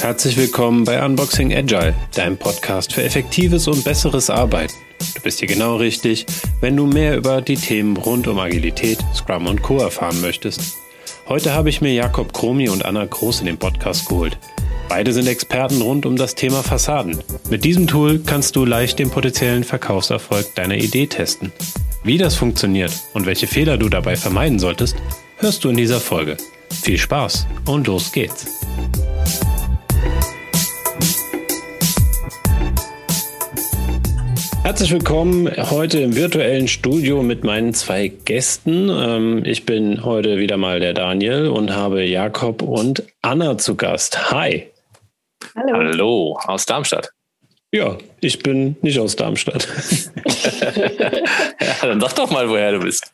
Herzlich willkommen bei Unboxing Agile, deinem Podcast für effektives und besseres Arbeiten. Du bist hier genau richtig, wenn du mehr über die Themen rund um Agilität, Scrum und Co. erfahren möchtest. Heute habe ich mir Jakob Kromi und Anna Groß in den Podcast geholt. Beide sind Experten rund um das Thema Fassaden. Mit diesem Tool kannst du leicht den potenziellen Verkaufserfolg deiner Idee testen. Wie das funktioniert und welche Fehler du dabei vermeiden solltest, hörst du in dieser Folge. Viel Spaß und los geht's. Herzlich willkommen heute im virtuellen Studio mit meinen zwei Gästen. Ähm, ich bin heute wieder mal der Daniel und habe Jakob und Anna zu Gast. Hi. Hallo. Hallo, aus Darmstadt. Ja, ich bin nicht aus Darmstadt. ja, dann sag doch mal, woher du bist.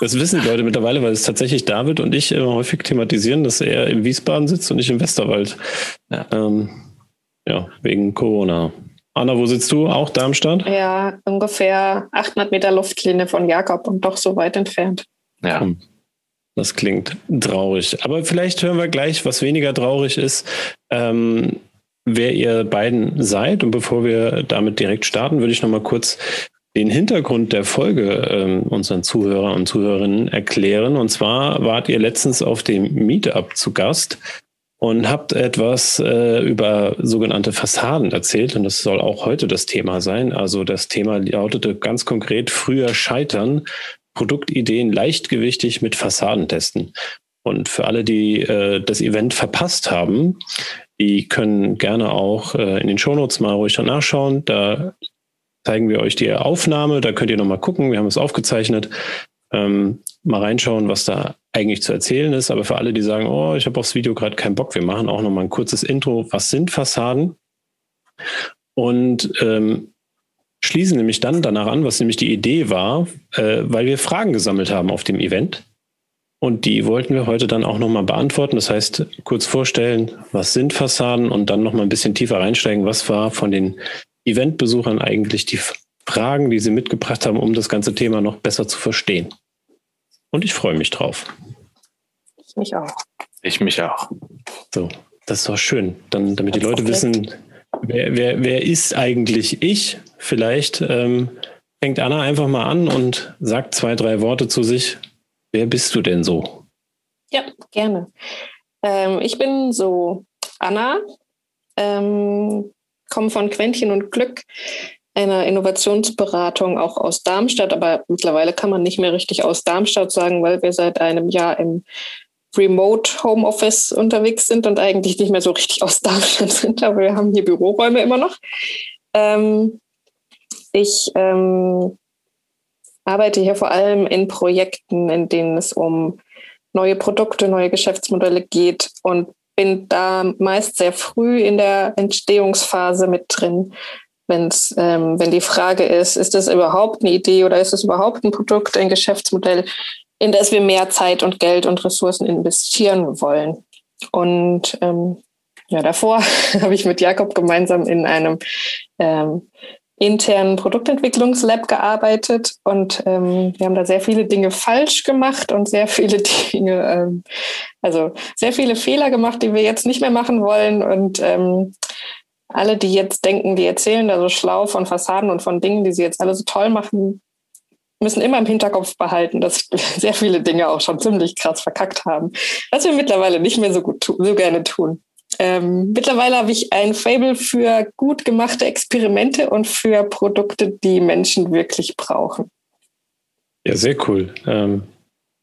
Das wissen die Leute mittlerweile, weil es tatsächlich David und ich immer häufig thematisieren, dass er im Wiesbaden sitzt und ich im Westerwald. Ja, ähm, ja wegen Corona. Anna, wo sitzt du? Auch Darmstadt? Ja, ungefähr 800 Meter Luftlinie von Jakob und doch so weit entfernt. Ja. Hm. Das klingt traurig. Aber vielleicht hören wir gleich, was weniger traurig ist, ähm, wer ihr beiden seid. Und bevor wir damit direkt starten, würde ich noch mal kurz den Hintergrund der Folge ähm, unseren Zuhörer und Zuhörerinnen erklären. Und zwar wart ihr letztens auf dem Meetup zu Gast und habt etwas äh, über sogenannte Fassaden erzählt und das soll auch heute das Thema sein. Also das Thema lautete ganz konkret früher scheitern, Produktideen leichtgewichtig mit Fassaden testen. Und für alle, die äh, das Event verpasst haben, die können gerne auch äh, in den Shownotes mal ruhig nachschauen. Da zeigen wir euch die Aufnahme, da könnt ihr nochmal gucken, wir haben es aufgezeichnet. Ähm, mal reinschauen, was da eigentlich zu erzählen ist. Aber für alle, die sagen, oh, ich habe aufs Video gerade keinen Bock, wir machen auch noch mal ein kurzes Intro. Was sind Fassaden? Und ähm, schließen nämlich dann danach an, was nämlich die Idee war, äh, weil wir Fragen gesammelt haben auf dem Event. Und die wollten wir heute dann auch nochmal beantworten. Das heißt, kurz vorstellen, was sind Fassaden und dann nochmal ein bisschen tiefer reinsteigen, was war von den Eventbesuchern eigentlich die Fragen, die sie mitgebracht haben, um das ganze Thema noch besser zu verstehen. Und ich freue mich drauf. Ich mich auch. Ich mich auch. So, das ist doch schön. Dann, damit das die Leute wissen, wer, wer, wer ist eigentlich ich? Vielleicht ähm, fängt Anna einfach mal an und sagt zwei, drei Worte zu sich. Wer bist du denn so? Ja, gerne. Ähm, ich bin so Anna, ähm, komme von Quäntchen und Glück, einer Innovationsberatung auch aus Darmstadt, aber mittlerweile kann man nicht mehr richtig aus Darmstadt sagen, weil wir seit einem Jahr im Remote Homeoffice unterwegs sind und eigentlich nicht mehr so richtig aus Darmstadt sind, aber wir haben hier Büroräume immer noch. Ähm, ich ähm, arbeite hier vor allem in Projekten, in denen es um neue Produkte, neue Geschäftsmodelle geht und bin da meist sehr früh in der Entstehungsphase mit drin wenn's, ähm, wenn die Frage ist, ist das überhaupt eine Idee oder ist es überhaupt ein Produkt, ein Geschäftsmodell, in das wir mehr Zeit und Geld und Ressourcen investieren wollen. Und ähm, ja, davor habe ich mit Jakob gemeinsam in einem ähm, internen Produktentwicklungslab gearbeitet und ähm, wir haben da sehr viele Dinge falsch gemacht und sehr viele Dinge, ähm, also sehr viele Fehler gemacht, die wir jetzt nicht mehr machen wollen und ähm, alle, die jetzt denken, die erzählen da so schlau von Fassaden und von Dingen, die sie jetzt alle so toll machen, müssen immer im Hinterkopf behalten, dass sehr viele Dinge auch schon ziemlich krass verkackt haben, was wir mittlerweile nicht mehr so gut so gerne tun. Ähm, mittlerweile habe ich ein Fable für gut gemachte Experimente und für Produkte, die Menschen wirklich brauchen. Ja, sehr cool. Ähm,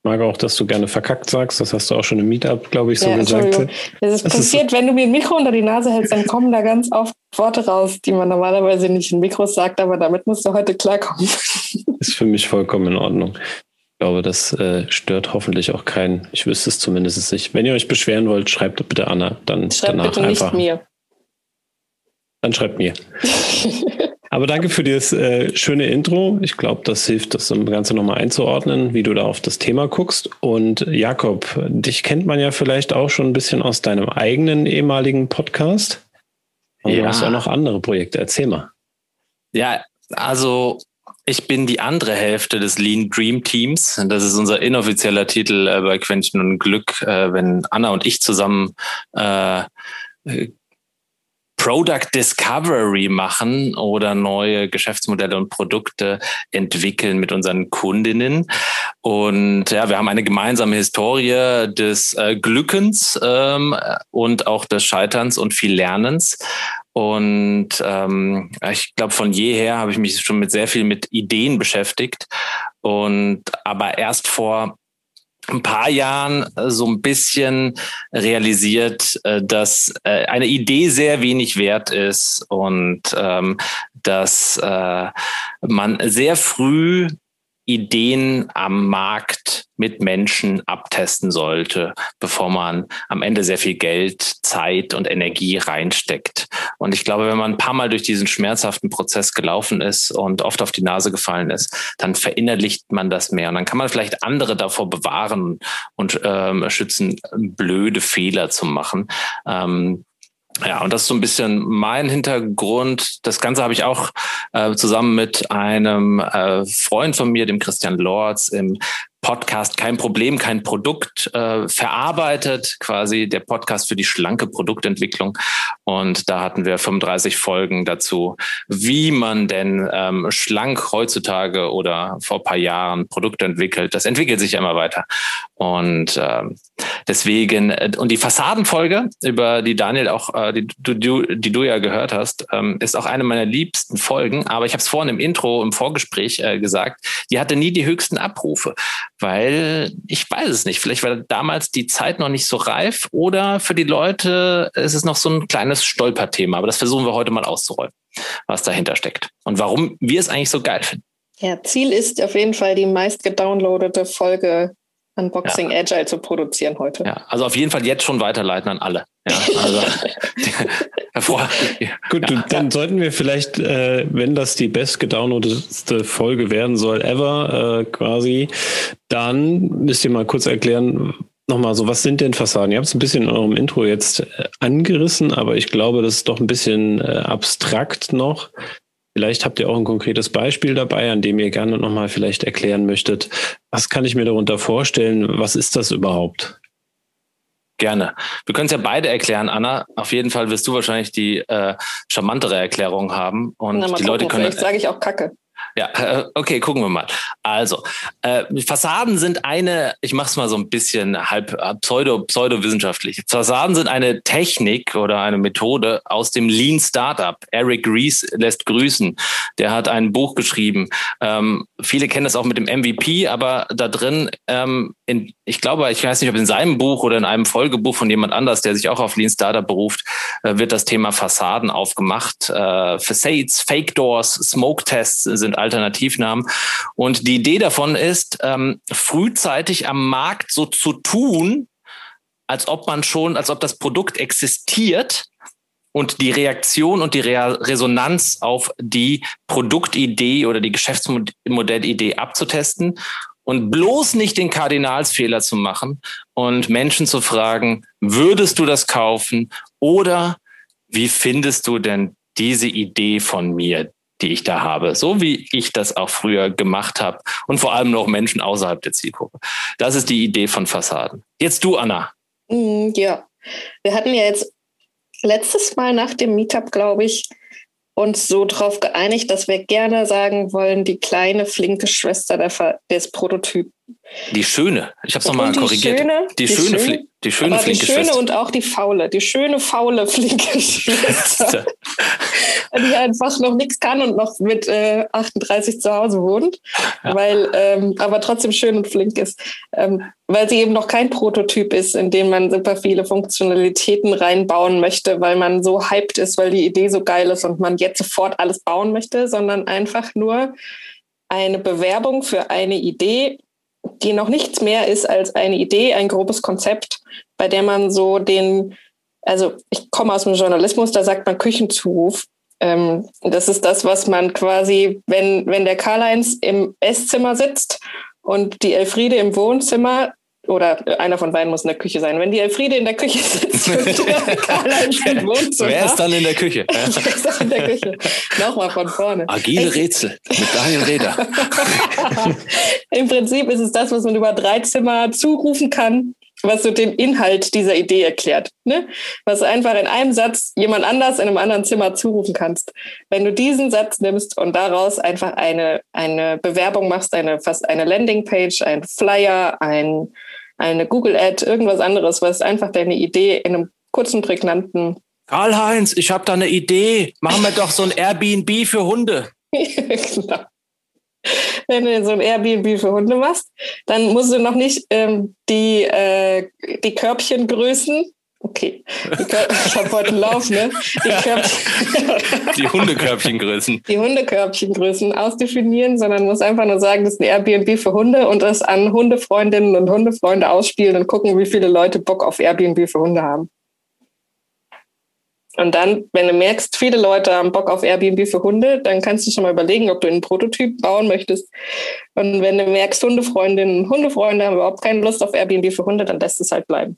mag auch, dass du gerne verkackt sagst. Das hast du auch schon im Meetup, glaube ich, so ja, gesagt. Das ist das passiert, ist wenn du mir ein Mikro unter die Nase hältst, dann kommen da ganz oft Worte raus, die man normalerweise nicht in Mikros sagt, aber damit musst du heute klarkommen. Ist für mich vollkommen in Ordnung. Ich glaube, das äh, stört hoffentlich auch keinen. Ich wüsste es zumindest nicht. Wenn ihr euch beschweren wollt, schreibt bitte Anna. Dann schreibt danach bitte nicht einfach. mir. Dann schreibt mir. Aber danke für das äh, schöne Intro. Ich glaube, das hilft, das Ganze nochmal einzuordnen, wie du da auf das Thema guckst. Und Jakob, dich kennt man ja vielleicht auch schon ein bisschen aus deinem eigenen ehemaligen Podcast. Aber ja. du hast auch noch andere Projekte. Erzähl mal. Ja, Also ich bin die andere Hälfte des Lean Dream Teams. Das ist unser inoffizieller Titel äh, bei Quentin und Glück, äh, wenn Anna und ich zusammen äh, Product Discovery machen oder neue Geschäftsmodelle und Produkte entwickeln mit unseren Kundinnen. Und ja, wir haben eine gemeinsame Historie des äh, Glückens ähm, und auch des Scheiterns und viel Lernens. Und ähm, ich glaube, von jeher habe ich mich schon mit sehr viel mit Ideen beschäftigt. Und aber erst vor ein paar Jahren äh, so ein bisschen realisiert, äh, dass äh, eine Idee sehr wenig wert ist und ähm, dass man sehr früh Ideen am Markt mit Menschen abtesten sollte, bevor man am Ende sehr viel Geld, Zeit und Energie reinsteckt. Und ich glaube, wenn man ein paar Mal durch diesen schmerzhaften Prozess gelaufen ist und oft auf die Nase gefallen ist, dann verinnerlicht man das mehr. Und dann kann man vielleicht andere davor bewahren und ähm, schützen, blöde Fehler zu machen. Ähm, ja, und das ist so ein bisschen mein Hintergrund. Das Ganze habe ich auch äh, zusammen mit einem äh, Freund von mir, dem Christian Lorz, im Podcast Kein Problem, kein Produkt äh, verarbeitet, quasi der Podcast für die schlanke Produktentwicklung. Und da hatten wir 35 Folgen dazu, wie man denn ähm, schlank heutzutage oder vor paar Jahren Produkte entwickelt. Das entwickelt sich ja immer weiter. Und ähm, deswegen, äh, und die Fassadenfolge, über die Daniel auch, äh, die, du, die du ja gehört hast, ähm, ist auch eine meiner liebsten Folgen. Aber ich habe es vorhin im Intro, im Vorgespräch äh, gesagt, die hatte nie die höchsten Abrufe weil ich weiß es nicht. Vielleicht war damals die Zeit noch nicht so reif oder für die Leute ist es noch so ein kleines Stolperthema. Aber das versuchen wir heute mal auszuräumen, was dahinter steckt und warum wir es eigentlich so geil finden. Ja, Ziel ist auf jeden Fall die meist gedownloadete Folge Unboxing ja. Agile zu produzieren heute. Ja, also auf jeden Fall jetzt schon weiterleiten an alle. Ja, also hervor. Gut, ja. dann sollten wir vielleicht, äh, wenn das die best gedownloadete Folge werden soll ever, äh, quasi, dann müsst ihr mal kurz erklären, nochmal so, was sind denn Fassaden? Ihr habt es ein bisschen in eurem Intro jetzt äh, angerissen, aber ich glaube, das ist doch ein bisschen äh, abstrakt noch. Vielleicht habt ihr auch ein konkretes Beispiel dabei, an dem ihr gerne nochmal vielleicht erklären möchtet. Was kann ich mir darunter vorstellen? Was ist das überhaupt? Gerne. Wir können es ja beide erklären, Anna. Auf jeden Fall wirst du wahrscheinlich die äh, charmantere Erklärung haben. Und Na, die Leute können. Vielleicht sage ich auch Kacke. Ja, äh, okay, gucken wir mal. Also, äh, Fassaden sind eine, ich mache es mal so ein bisschen halb äh, pseudo, pseudowissenschaftlich. Fassaden sind eine Technik oder eine Methode aus dem Lean Startup. Eric Ries lässt grüßen. Der hat ein Buch geschrieben. Ähm, viele kennen das auch mit dem MVP, aber da drin, ähm, in, ich glaube, ich weiß nicht, ob in seinem Buch oder in einem Folgebuch von jemand anders, der sich auch auf Lean Startup beruft, äh, wird das Thema Fassaden aufgemacht. Äh, Facades, Fake Doors, Smoke Tests sind Alternativnamen. Und die Idee davon ist, ähm, frühzeitig am Markt so zu tun, als ob man schon, als ob das Produkt existiert und die Reaktion und die Re Resonanz auf die Produktidee oder die Geschäftsmodellidee abzutesten und bloß nicht den Kardinalsfehler zu machen und Menschen zu fragen, würdest du das kaufen oder wie findest du denn diese Idee von mir, die ich da habe, so wie ich das auch früher gemacht habe und vor allem noch Menschen außerhalb der Zielgruppe. Das ist die Idee von Fassaden. Jetzt du, Anna. Mm, ja, wir hatten ja jetzt letztes Mal nach dem Meetup, glaube ich, uns so darauf geeinigt, dass wir gerne sagen wollen, die kleine, flinke Schwester der, des Prototypen. Die schöne. Ich habe es nochmal korrigiert. Schöne, die, die schöne, schöne, die schöne, aber flinke die schöne Schwester. und auch die faule. Die schöne, faule, flinke Schwester. die einfach noch nichts kann und noch mit äh, 38 zu Hause wohnt, ja. weil ähm, aber trotzdem schön und flink ist. Ähm, weil sie eben noch kein Prototyp ist, in den man super viele Funktionalitäten reinbauen möchte, weil man so hyped ist, weil die Idee so geil ist und man jetzt sofort alles bauen möchte, sondern einfach nur eine Bewerbung für eine Idee, die noch nichts mehr ist als eine Idee, ein grobes Konzept, bei der man so den, also ich komme aus dem Journalismus, da sagt man Küchenzuruf. Ähm, das ist das, was man quasi, wenn, wenn der Karl-Heinz im Esszimmer sitzt und die Elfriede im Wohnzimmer, oder einer von beiden muss in der Küche sein. Wenn die Elfriede in der Küche sitzt und Karl-Heinz im Wohnzimmer. Wer ist dann in der Küche? Wer ist dann in der Küche? Nochmal von vorne. Agile Echt? Rätsel mit Daniel Reder. Im Prinzip ist es das, was man über drei Zimmer zurufen kann was so den Inhalt dieser Idee erklärt. Ne? Was du einfach in einem Satz jemand anders in einem anderen Zimmer zurufen kannst. Wenn du diesen Satz nimmst und daraus einfach eine, eine Bewerbung machst, eine, fast eine Landingpage, ein Flyer, ein, eine Google-Ad, irgendwas anderes, was einfach deine Idee in einem kurzen, prägnanten Karl-Heinz, ich habe da eine Idee. Machen wir doch so ein Airbnb für Hunde. genau wenn du so ein Airbnb für Hunde machst, dann musst du noch nicht ähm, die, äh, die Körbchengrößen Okay. Ich habe heute einen Lauf, ne? Die, die Hundekörbchengrößen. Die Hundekörbchengrößen ausdefinieren, sondern muss einfach nur sagen, das ist ein Airbnb für Hunde und das an Hundefreundinnen und Hundefreunde ausspielen und gucken, wie viele Leute Bock auf Airbnb für Hunde haben. Und dann, wenn du merkst, viele Leute haben Bock auf Airbnb für Hunde, dann kannst du schon mal überlegen, ob du einen Prototyp bauen möchtest. Und wenn du merkst, Hundefreundinnen und Hundefreunde haben überhaupt keine Lust auf Airbnb für Hunde, dann lässt es halt bleiben.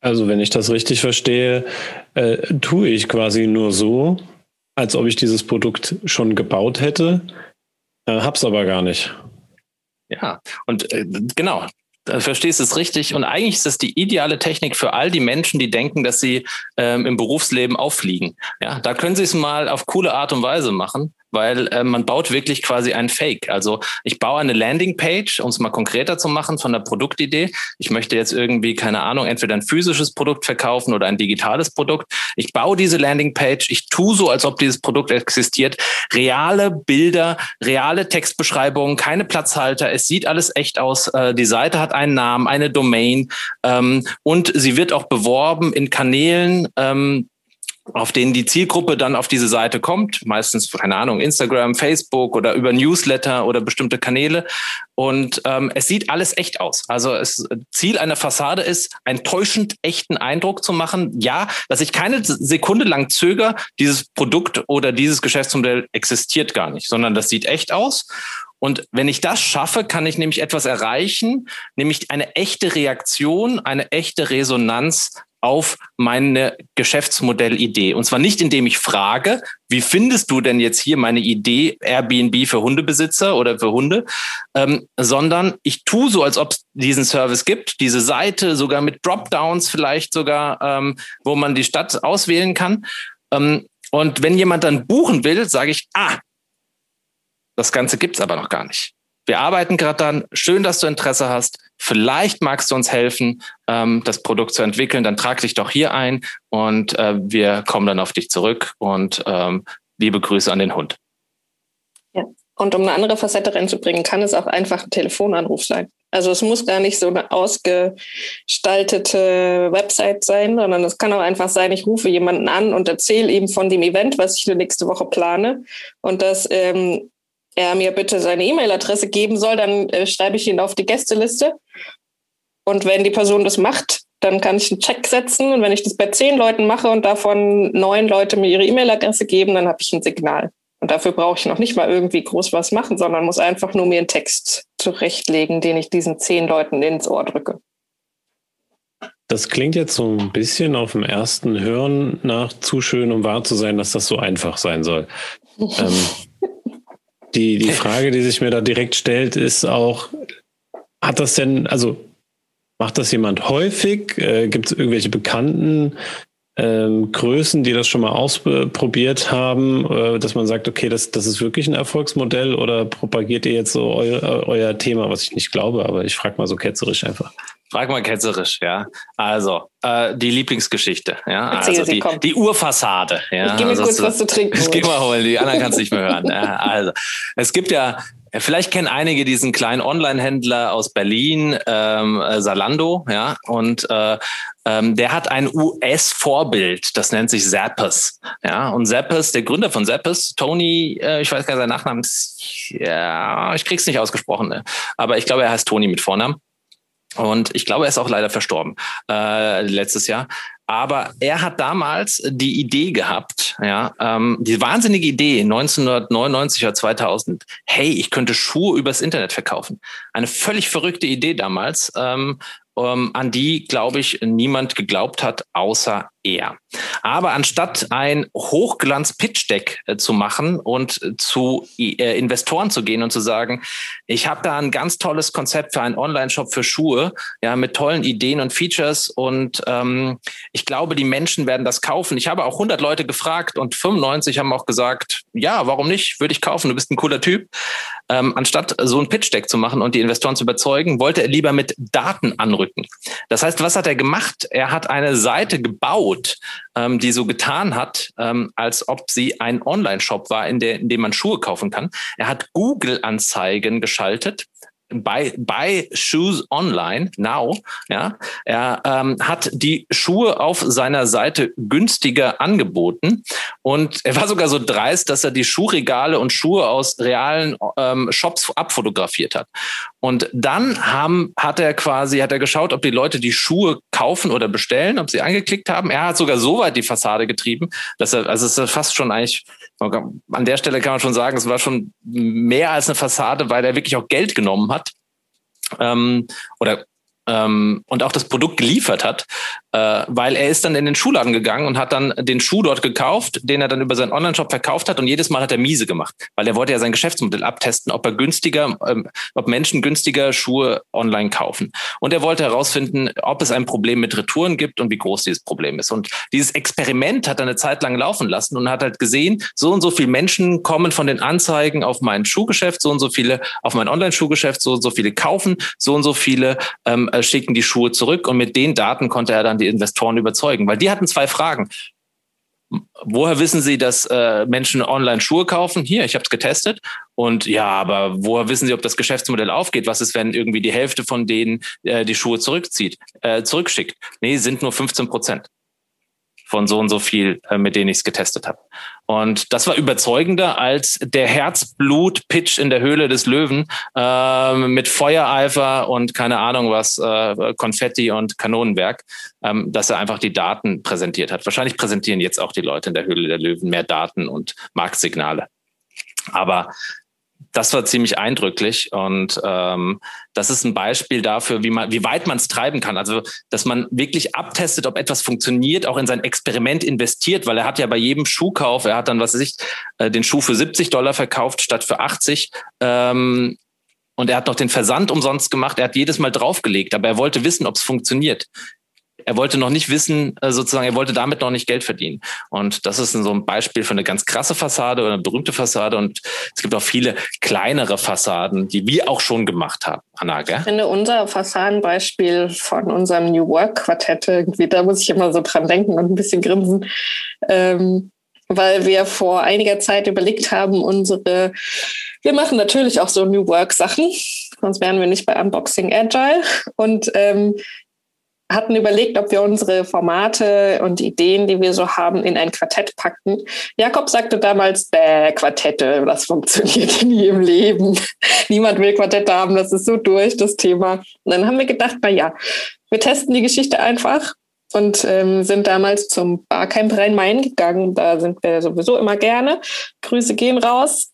Also wenn ich das richtig verstehe, äh, tue ich quasi nur so, als ob ich dieses Produkt schon gebaut hätte, äh, hab's aber gar nicht. Ja, und äh, genau, Du verstehst es richtig. Und eigentlich ist das die ideale Technik für all die Menschen, die denken, dass sie ähm, im Berufsleben auffliegen. Ja, da können sie es mal auf coole Art und Weise machen weil äh, man baut wirklich quasi ein Fake. Also ich baue eine Landingpage, um es mal konkreter zu machen von der Produktidee. Ich möchte jetzt irgendwie, keine Ahnung, entweder ein physisches Produkt verkaufen oder ein digitales Produkt. Ich baue diese Landingpage, ich tue so, als ob dieses Produkt existiert. Reale Bilder, reale Textbeschreibungen, keine Platzhalter. Es sieht alles echt aus. Äh, die Seite hat einen Namen, eine Domain ähm, und sie wird auch beworben in Kanälen, ähm, auf denen die Zielgruppe dann auf diese Seite kommt, meistens, keine Ahnung, Instagram, Facebook oder über Newsletter oder bestimmte Kanäle. Und ähm, es sieht alles echt aus. Also das Ziel einer Fassade ist, einen täuschend echten Eindruck zu machen. Ja, dass ich keine Sekunde lang zöger, dieses Produkt oder dieses Geschäftsmodell existiert gar nicht, sondern das sieht echt aus. Und wenn ich das schaffe, kann ich nämlich etwas erreichen, nämlich eine echte Reaktion, eine echte Resonanz auf meine Geschäftsmodellidee. Und zwar nicht, indem ich frage, wie findest du denn jetzt hier meine Idee Airbnb für Hundebesitzer oder für Hunde, ähm, sondern ich tue so, als ob es diesen Service gibt, diese Seite sogar mit Dropdowns vielleicht sogar, ähm, wo man die Stadt auswählen kann. Ähm, und wenn jemand dann buchen will, sage ich, ah, das Ganze gibt's aber noch gar nicht. Wir arbeiten gerade dann. Schön, dass du Interesse hast. Vielleicht magst du uns helfen, ähm, das Produkt zu entwickeln. Dann trag dich doch hier ein und äh, wir kommen dann auf dich zurück. Und ähm, liebe Grüße an den Hund. Ja. Und um eine andere Facette reinzubringen, kann es auch einfach ein Telefonanruf sein. Also es muss gar nicht so eine ausgestaltete Website sein, sondern es kann auch einfach sein, ich rufe jemanden an und erzähle ihm von dem Event, was ich nächste Woche plane. Und das ähm, er mir bitte seine E-Mail-Adresse geben soll, dann äh, schreibe ich ihn auf die Gästeliste. Und wenn die Person das macht, dann kann ich einen Check setzen. Und wenn ich das bei zehn Leuten mache und davon neun Leute mir ihre E-Mail-Adresse geben, dann habe ich ein Signal. Und dafür brauche ich noch nicht mal irgendwie groß was machen, sondern muss einfach nur mir einen Text zurechtlegen, den ich diesen zehn Leuten ins Ohr drücke. Das klingt jetzt so ein bisschen auf dem ersten Hören nach zu schön, um wahr zu sein, dass das so einfach sein soll. ähm, die, die Frage, die sich mir da direkt stellt, ist auch, hat das denn, also macht das jemand häufig? Äh, Gibt es irgendwelche bekannten ähm, Größen, die das schon mal ausprobiert haben, äh, dass man sagt, okay, das, das ist wirklich ein Erfolgsmodell oder propagiert ihr jetzt so eu, euer Thema, was ich nicht glaube, aber ich frage mal so ketzerisch einfach. Frag mal ketzerisch, ja. Also, äh, die Lieblingsgeschichte, ja. also die, die Urfassade, ja. Ich geh mir also, kurz was zu trinken. Ich geh mal holen, die anderen kannst du nicht mehr hören. ja. Also, es gibt ja Vielleicht kennen einige diesen kleinen Online-Händler aus Berlin, ähm, äh, Salando, ja, und äh, ähm, der hat ein US-Vorbild, das nennt sich Zappos, ja, und Zappos, der Gründer von Zappos, Tony, äh, ich weiß gar nicht, sein Nachname ist, ja, ich krieg's nicht ausgesprochen, ne? aber ich glaube, er heißt Tony mit Vornamen. Und ich glaube, er ist auch leider verstorben äh, letztes Jahr. Aber er hat damals die Idee gehabt, ja, ähm, die wahnsinnige Idee 1999 oder 2000. Hey, ich könnte Schuhe übers Internet verkaufen. Eine völlig verrückte Idee damals. Ähm, ähm, an die, glaube ich, niemand geglaubt hat, außer er. Aber anstatt ein Hochglanz-Pitch-Deck äh, zu machen und zu äh, Investoren zu gehen und zu sagen, ich habe da ein ganz tolles Konzept für einen Online-Shop für Schuhe, ja, mit tollen Ideen und Features und ähm, ich glaube, die Menschen werden das kaufen. Ich habe auch 100 Leute gefragt und 95 haben auch gesagt, ja, warum nicht? Würde ich kaufen. Du bist ein cooler Typ. Ähm, anstatt so ein Pitch-Deck zu machen und die Investoren zu überzeugen, wollte er lieber mit Daten anrücken. Das heißt, was hat er gemacht? Er hat eine Seite gebaut, ähm, die so getan hat, ähm, als ob sie ein Online-Shop war, in, der, in dem man Schuhe kaufen kann. Er hat Google-Anzeigen geschaltet bei, bei Shoes Online Now. Ja, er ähm, hat die Schuhe auf seiner Seite günstiger angeboten und er war sogar so dreist, dass er die Schuhregale und Schuhe aus realen ähm, Shops abfotografiert hat. Und dann haben, hat er quasi, hat er geschaut, ob die Leute die Schuhe kaufen oder bestellen, ob sie angeklickt haben. Er hat sogar so weit die Fassade getrieben, dass er, also es ist fast schon eigentlich, an der Stelle kann man schon sagen, es war schon mehr als eine Fassade, weil er wirklich auch Geld genommen hat. Ähm, oder ähm, und auch das Produkt geliefert hat, äh, weil er ist dann in den Schuhladen gegangen und hat dann den Schuh dort gekauft, den er dann über seinen Online-Shop verkauft hat und jedes Mal hat er miese gemacht, weil er wollte ja sein Geschäftsmodell abtesten, ob er günstiger, ähm, ob Menschen günstiger Schuhe online kaufen. Und er wollte herausfinden, ob es ein Problem mit Retouren gibt und wie groß dieses Problem ist. Und dieses Experiment hat er eine Zeit lang laufen lassen und hat halt gesehen, so und so viele Menschen kommen von den Anzeigen auf mein Schuhgeschäft, so und so viele auf mein Online-Schuhgeschäft, so und so viele kaufen, so und so viele ähm, äh, schicken die Schuhe zurück und mit den Daten konnte er dann die Investoren überzeugen, weil die hatten zwei Fragen. Woher wissen Sie, dass äh, Menschen online Schuhe kaufen? Hier, ich habe es getestet. Und ja, aber woher wissen Sie, ob das Geschäftsmodell aufgeht? Was ist, wenn irgendwie die Hälfte von denen äh, die Schuhe zurückzieht, äh, zurückschickt? Nee, sind nur 15 Prozent von so und so viel, äh, mit denen ich es getestet habe. Und das war überzeugender als der Herzblut-Pitch in der Höhle des Löwen äh, mit Feuereifer und keine Ahnung was, äh, Konfetti und Kanonenwerk, ähm, dass er einfach die Daten präsentiert hat. Wahrscheinlich präsentieren jetzt auch die Leute in der Höhle der Löwen mehr Daten und Marktsignale. Aber das war ziemlich eindrücklich und ähm, das ist ein Beispiel dafür, wie man, wie weit man es treiben kann. Also, dass man wirklich abtestet, ob etwas funktioniert, auch in sein Experiment investiert, weil er hat ja bei jedem Schuhkauf, er hat dann, was weiß ich, äh, den Schuh für 70 Dollar verkauft statt für 80. Ähm, und er hat noch den Versand umsonst gemacht. Er hat jedes Mal draufgelegt, aber er wollte wissen, ob es funktioniert er wollte noch nicht wissen, äh, sozusagen, er wollte damit noch nicht Geld verdienen. Und das ist so ein Beispiel für eine ganz krasse Fassade oder eine berühmte Fassade. Und es gibt auch viele kleinere Fassaden, die wir auch schon gemacht haben. Anna, gell? Ich finde unser Fassadenbeispiel von unserem New Work Quartett irgendwie, da muss ich immer so dran denken und ein bisschen grinsen. Ähm, weil wir vor einiger Zeit überlegt haben, unsere, wir machen natürlich auch so New Work Sachen, sonst wären wir nicht bei Unboxing Agile. Und ähm, hatten überlegt, ob wir unsere Formate und Ideen, die wir so haben, in ein Quartett packen. Jakob sagte damals, bäh, Quartette, das funktioniert nie im Leben. Niemand will Quartette haben, das ist so durch, das Thema. Und dann haben wir gedacht, na ja, wir testen die Geschichte einfach und ähm, sind damals zum Barcamp Rhein-Main gegangen. Da sind wir sowieso immer gerne. Grüße gehen raus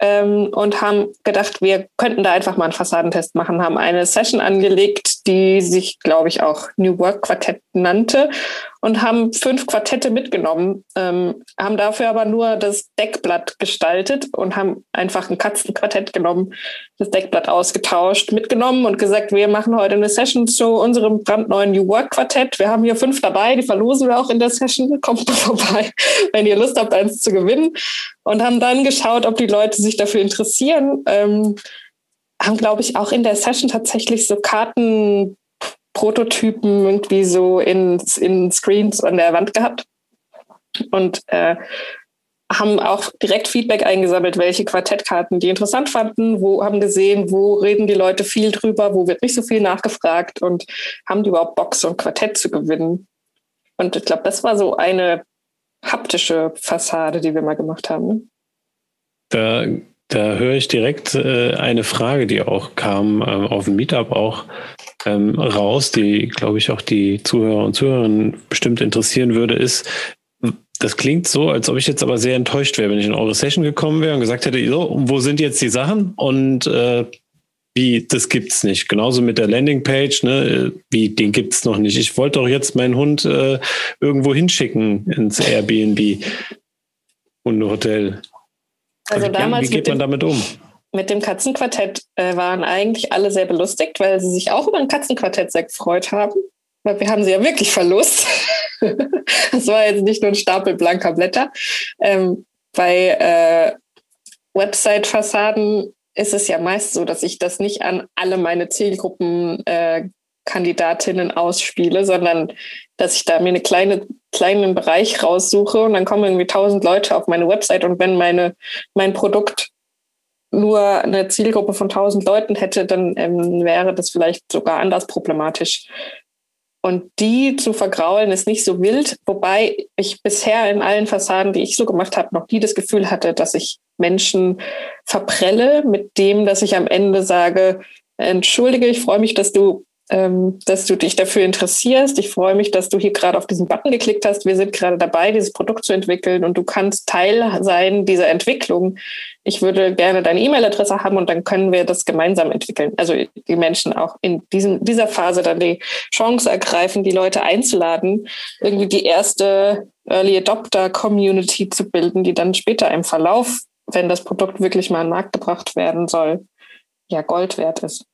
ähm, und haben gedacht, wir könnten da einfach mal einen Fassadentest machen, haben eine Session angelegt, die sich, glaube ich, auch New Work Quartett nannte und haben fünf Quartette mitgenommen, ähm, haben dafür aber nur das Deckblatt gestaltet und haben einfach ein Katzenquartett genommen, das Deckblatt ausgetauscht, mitgenommen und gesagt, wir machen heute eine Session zu unserem brandneuen New Work Quartett. Wir haben hier fünf dabei, die verlosen wir auch in der Session. Kommt mal vorbei, wenn ihr Lust habt, eins zu gewinnen. Und haben dann geschaut, ob die Leute sich dafür interessieren. Ähm, haben, glaube ich, auch in der Session tatsächlich so Karten Prototypen irgendwie so in, in Screens an der Wand gehabt und äh, haben auch direkt Feedback eingesammelt, welche Quartettkarten die interessant fanden, wo haben gesehen, wo reden die Leute viel drüber, wo wird nicht so viel nachgefragt und haben die überhaupt Box und Quartett zu gewinnen. Und ich glaube, das war so eine haptische Fassade, die wir mal gemacht haben. Da, da höre ich direkt äh, eine Frage, die auch kam äh, auf dem Meetup auch ähm, raus, die, glaube ich, auch die Zuhörer und Zuhörerinnen bestimmt interessieren würde, ist, das klingt so, als ob ich jetzt aber sehr enttäuscht wäre, wenn ich in eure Session gekommen wäre und gesagt hätte, so, wo sind jetzt die Sachen? Und äh, wie, das gibt's nicht. Genauso mit der Landingpage, ne, wie, den gibt's noch nicht. Ich wollte doch jetzt meinen Hund äh, irgendwo hinschicken ins Airbnb. Hundehotel. Also wie, damals wie geht man damit um? Mit dem Katzenquartett äh, waren eigentlich alle sehr belustigt, weil sie sich auch über ein Katzenquartett sehr gefreut haben. Weil wir haben sie ja wirklich Verlust. das war jetzt nicht nur ein Stapel blanker Blätter. Ähm, bei äh, Website-Fassaden ist es ja meist so, dass ich das nicht an alle meine Zielgruppen äh, Kandidatinnen ausspiele, sondern dass ich da mir eine kleine kleinen Bereich raussuche und dann kommen irgendwie tausend Leute auf meine Website und wenn meine mein Produkt nur eine Zielgruppe von tausend Leuten hätte, dann ähm, wäre das vielleicht sogar anders problematisch. Und die zu vergraulen ist nicht so wild, wobei ich bisher in allen Fassaden, die ich so gemacht habe, noch nie das Gefühl hatte, dass ich Menschen verprelle mit dem, dass ich am Ende sage, entschuldige, ich freue mich, dass du ähm, dass du dich dafür interessierst. Ich freue mich, dass du hier gerade auf diesen Button geklickt hast. Wir sind gerade dabei, dieses Produkt zu entwickeln und du kannst Teil sein dieser Entwicklung. Ich würde gerne deine E-Mail-Adresse haben und dann können wir das gemeinsam entwickeln. Also die Menschen auch in diesem, dieser Phase dann die Chance ergreifen, die Leute einzuladen, irgendwie die erste Early Adopter Community zu bilden, die dann später im Verlauf, wenn das Produkt wirklich mal an den Markt gebracht werden soll, ja Gold wert ist.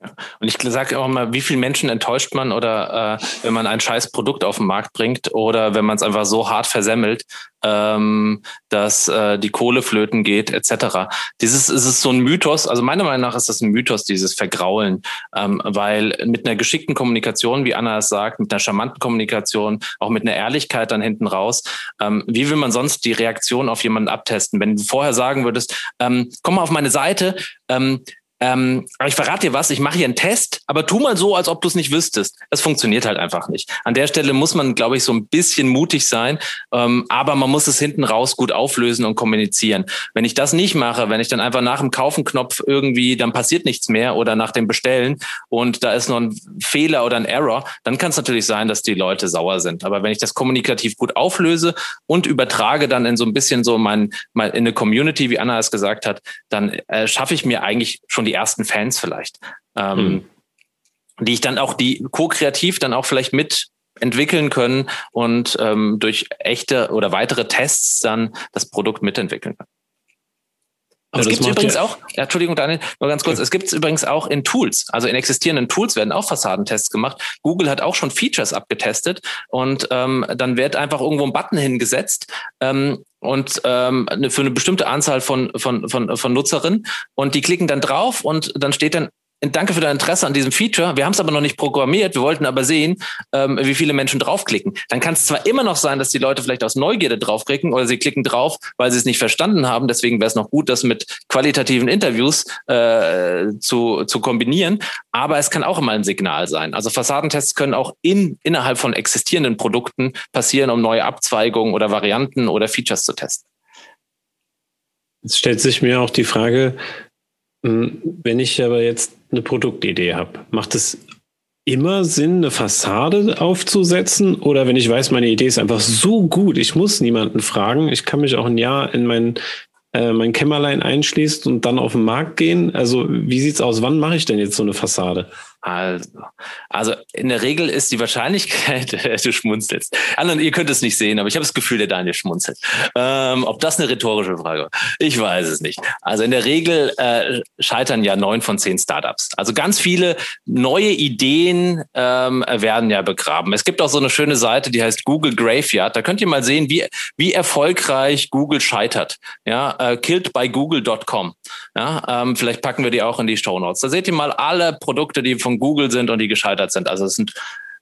Und ich sage auch immer, wie viele Menschen enttäuscht man oder äh, wenn man ein scheiß Produkt auf den Markt bringt oder wenn man es einfach so hart versemmelt, ähm, dass äh, die Kohle flöten geht, etc. Dieses ist es so ein Mythos, also meiner Meinung nach ist das ein Mythos, dieses Vergraulen, ähm, weil mit einer geschickten Kommunikation, wie Anna es sagt, mit einer charmanten Kommunikation, auch mit einer Ehrlichkeit dann hinten raus, ähm, wie will man sonst die Reaktion auf jemanden abtesten? Wenn du vorher sagen würdest, ähm, komm mal auf meine Seite, ähm, ähm, aber ich verrate dir was, ich mache hier einen Test, aber tu mal so, als ob du es nicht wüsstest. Das funktioniert halt einfach nicht. An der Stelle muss man, glaube ich, so ein bisschen mutig sein, ähm, aber man muss es hinten raus gut auflösen und kommunizieren. Wenn ich das nicht mache, wenn ich dann einfach nach dem Kaufen-Knopf irgendwie, dann passiert nichts mehr oder nach dem Bestellen und da ist noch ein Fehler oder ein Error, dann kann es natürlich sein, dass die Leute sauer sind. Aber wenn ich das kommunikativ gut auflöse und übertrage dann in so ein bisschen so mein, mein in eine Community, wie Anna es gesagt hat, dann äh, schaffe ich mir eigentlich schon die ersten Fans vielleicht, ähm, mhm. die ich dann auch, die co-kreativ dann auch vielleicht mit entwickeln können und ähm, durch echte oder weitere Tests dann das Produkt mitentwickeln können. Ja, es gibt übrigens ja. auch, ja, Entschuldigung, Daniel, nur ganz kurz, es gibt es übrigens auch in Tools, also in existierenden Tools werden auch Fassadentests gemacht. Google hat auch schon Features abgetestet und ähm, dann wird einfach irgendwo ein Button hingesetzt ähm, und ähm, für eine bestimmte Anzahl von, von, von, von Nutzerinnen und die klicken dann drauf und dann steht dann Danke für dein Interesse an diesem Feature. Wir haben es aber noch nicht programmiert. Wir wollten aber sehen, ähm, wie viele Menschen draufklicken. Dann kann es zwar immer noch sein, dass die Leute vielleicht aus Neugierde draufklicken oder sie klicken drauf, weil sie es nicht verstanden haben. Deswegen wäre es noch gut, das mit qualitativen Interviews äh, zu, zu kombinieren. Aber es kann auch immer ein Signal sein. Also Fassadentests können auch in, innerhalb von existierenden Produkten passieren, um neue Abzweigungen oder Varianten oder Features zu testen. Jetzt stellt sich mir auch die Frage, wenn ich aber jetzt eine Produktidee habe, macht es immer Sinn, eine Fassade aufzusetzen? Oder wenn ich weiß, meine Idee ist einfach so gut, ich muss niemanden fragen, ich kann mich auch ein Jahr in mein, äh, mein Kämmerlein einschließen und dann auf den Markt gehen? Also, wie sieht's aus? Wann mache ich denn jetzt so eine Fassade? Also, also in der Regel ist die Wahrscheinlichkeit, du schmunzelst. Anderen, ihr könnt es nicht sehen, aber ich habe das Gefühl, der Daniel schmunzelt. Ähm, ob das eine rhetorische Frage war, ich weiß es nicht. Also in der Regel äh, scheitern ja neun von zehn Startups. Also ganz viele neue Ideen ähm, werden ja begraben. Es gibt auch so eine schöne Seite, die heißt Google Graveyard. Da könnt ihr mal sehen, wie, wie erfolgreich Google scheitert. Ja, äh, killedbygoogle.com. Ja, ähm, vielleicht packen wir die auch in die Show Notes. Da seht ihr mal alle Produkte, die von Google sind und die gescheitert sind. Also es sind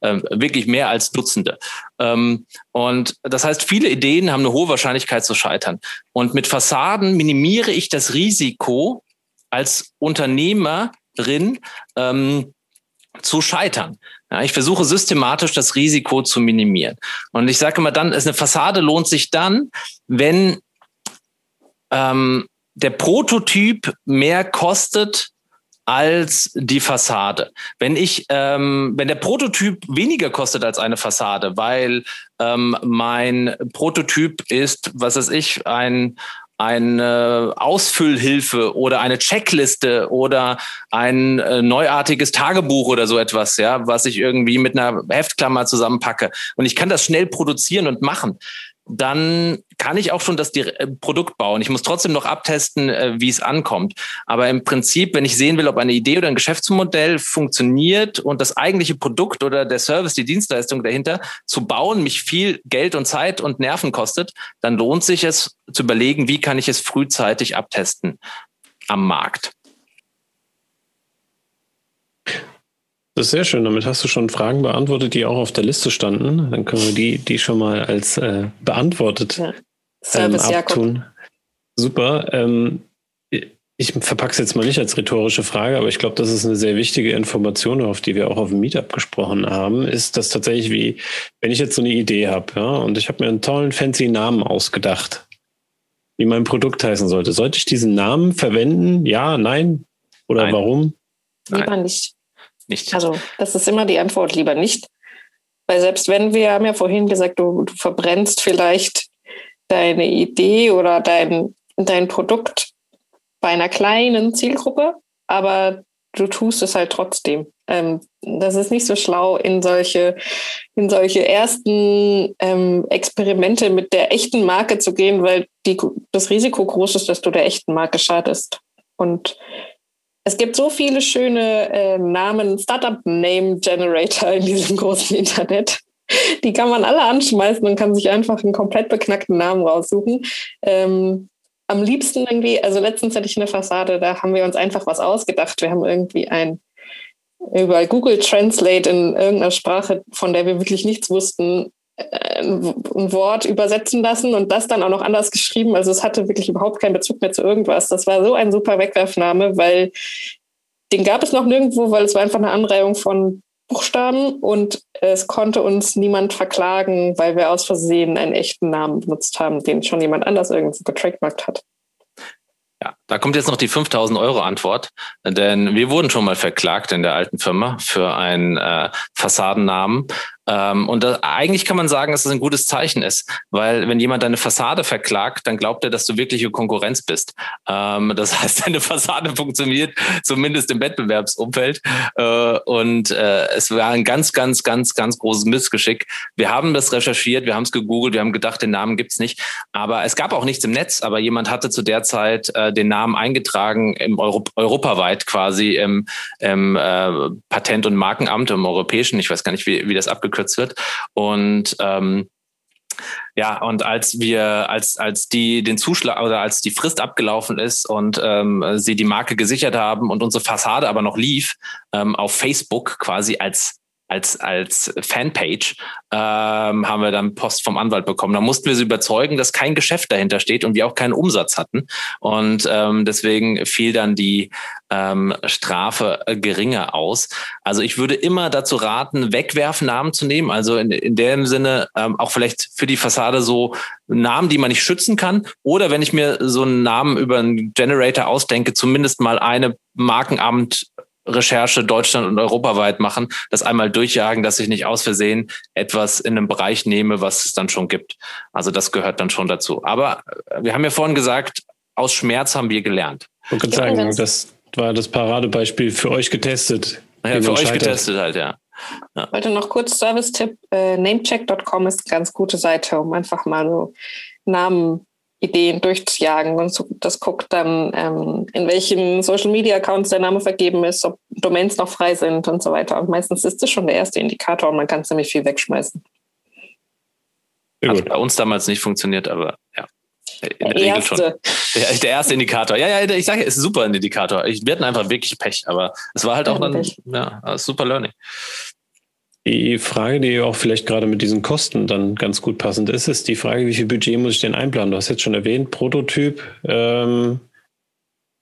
äh, wirklich mehr als Dutzende. Ähm, und das heißt, viele Ideen haben eine hohe Wahrscheinlichkeit zu scheitern. Und mit Fassaden minimiere ich das Risiko als Unternehmerin ähm, zu scheitern. Ja, ich versuche systematisch das Risiko zu minimieren. Und ich sage immer dann, eine Fassade lohnt sich dann, wenn ähm, der Prototyp mehr kostet als die Fassade. Wenn ich, ähm, wenn der Prototyp weniger kostet als eine Fassade, weil ähm, mein Prototyp ist, was weiß ich, ein eine Ausfüllhilfe oder eine Checkliste oder ein äh, neuartiges Tagebuch oder so etwas, ja, was ich irgendwie mit einer Heftklammer zusammenpacke. Und ich kann das schnell produzieren und machen dann kann ich auch schon das äh, Produkt bauen. Ich muss trotzdem noch abtesten, äh, wie es ankommt. Aber im Prinzip, wenn ich sehen will, ob eine Idee oder ein Geschäftsmodell funktioniert und das eigentliche Produkt oder der Service, die Dienstleistung dahinter zu bauen, mich viel Geld und Zeit und Nerven kostet, dann lohnt sich es zu überlegen, wie kann ich es frühzeitig abtesten am Markt. Das ist sehr schön. Damit hast du schon Fragen beantwortet, die auch auf der Liste standen. Dann können wir die, die schon mal als äh, beantwortet ja. Service, ähm, abtun. Ja, Super. Ähm, ich verpacke es jetzt mal nicht als rhetorische Frage, aber ich glaube, das ist eine sehr wichtige Information, auf die wir auch auf dem Meetup gesprochen haben, ist das tatsächlich wie, wenn ich jetzt so eine Idee habe, ja, und ich habe mir einen tollen, fancy Namen ausgedacht, wie mein Produkt heißen sollte. Sollte ich diesen Namen verwenden? Ja, nein? Oder nein. warum? Lieber nicht. Nicht. Also, das ist immer die Antwort, lieber nicht. Weil selbst wenn wir haben ja vorhin gesagt, du, du verbrennst vielleicht deine Idee oder dein, dein Produkt bei einer kleinen Zielgruppe, aber du tust es halt trotzdem. Ähm, das ist nicht so schlau, in solche, in solche ersten ähm, Experimente mit der echten Marke zu gehen, weil die, das Risiko groß ist, dass du der echten Marke schadest. Und es gibt so viele schöne äh, Namen, Startup-Name-Generator in diesem großen Internet. Die kann man alle anschmeißen und kann sich einfach einen komplett beknackten Namen raussuchen. Ähm, am liebsten irgendwie, also letztens hatte ich eine Fassade, da haben wir uns einfach was ausgedacht. Wir haben irgendwie ein über Google Translate in irgendeiner Sprache, von der wir wirklich nichts wussten, ein Wort übersetzen lassen und das dann auch noch anders geschrieben. Also es hatte wirklich überhaupt keinen Bezug mehr zu irgendwas. Das war so ein super Wegwerfname, weil den gab es noch nirgendwo, weil es war einfach eine Anreihung von Buchstaben und es konnte uns niemand verklagen, weil wir aus Versehen einen echten Namen benutzt haben, den schon jemand anders irgendwo getrademarkt hat. Ja, da kommt jetzt noch die 5000 Euro Antwort, denn wir wurden schon mal verklagt in der alten Firma für einen äh, Fassadennamen, ähm, und da, eigentlich kann man sagen, dass es das ein gutes Zeichen ist, weil wenn jemand deine Fassade verklagt, dann glaubt er, dass du wirkliche Konkurrenz bist. Ähm, das heißt, deine Fassade funktioniert zumindest im Wettbewerbsumfeld. Äh, und äh, es war ein ganz, ganz, ganz, ganz großes Missgeschick. Wir haben das recherchiert, wir haben es gegoogelt, wir haben gedacht, den Namen gibt's nicht. Aber es gab auch nichts im Netz, aber jemand hatte zu der Zeit äh, den Namen eingetragen im Euro europaweit quasi im, im äh, Patent- und Markenamt, im europäischen, ich weiß gar nicht, wie, wie das abgekürzt abgekürzt wird. Und ähm, ja, und als wir, als, als die den Zuschlag oder als die Frist abgelaufen ist und ähm, sie die Marke gesichert haben und unsere Fassade aber noch lief, ähm, auf Facebook quasi als als, als Fanpage ähm, haben wir dann Post vom Anwalt bekommen. Da mussten wir sie überzeugen, dass kein Geschäft dahinter steht und wir auch keinen Umsatz hatten. Und ähm, deswegen fiel dann die ähm, Strafe äh, geringer aus. Also ich würde immer dazu raten, Wegwerfnamen zu nehmen. Also in, in dem Sinne ähm, auch vielleicht für die Fassade so Namen, die man nicht schützen kann. Oder wenn ich mir so einen Namen über einen Generator ausdenke, zumindest mal eine Markenamt Recherche Deutschland und europaweit machen, das einmal durchjagen, dass ich nicht aus Versehen etwas in einem Bereich nehme, was es dann schon gibt. Also das gehört dann schon dazu. Aber äh, wir haben ja vorhin gesagt, aus Schmerz haben wir gelernt. Ich kann sagen, das war das Paradebeispiel für euch getestet. Ja, für euch getestet halt, ja. ja. Heute noch kurz Service-Tipp. Äh, Namecheck.com ist eine ganz gute Seite, um einfach mal so Namen Ideen durchzujagen und so, das guckt dann, ähm, in welchen Social Media Accounts der Name vergeben ist, ob Domains noch frei sind und so weiter. Und meistens ist das schon der erste Indikator und man kann ziemlich viel wegschmeißen. Hat bei uns damals nicht funktioniert, aber ja. In der, der Regel schon. Der, der, erste Indikator. Ja, ja, ich sage, es ist super ein Indikator. wir hatten einfach wirklich Pech, aber es war halt auch dann, ja, super Learning. Die Frage, die auch vielleicht gerade mit diesen Kosten dann ganz gut passend ist, ist die Frage, wie viel Budget muss ich denn einplanen? Du hast jetzt schon erwähnt, Prototyp ähm,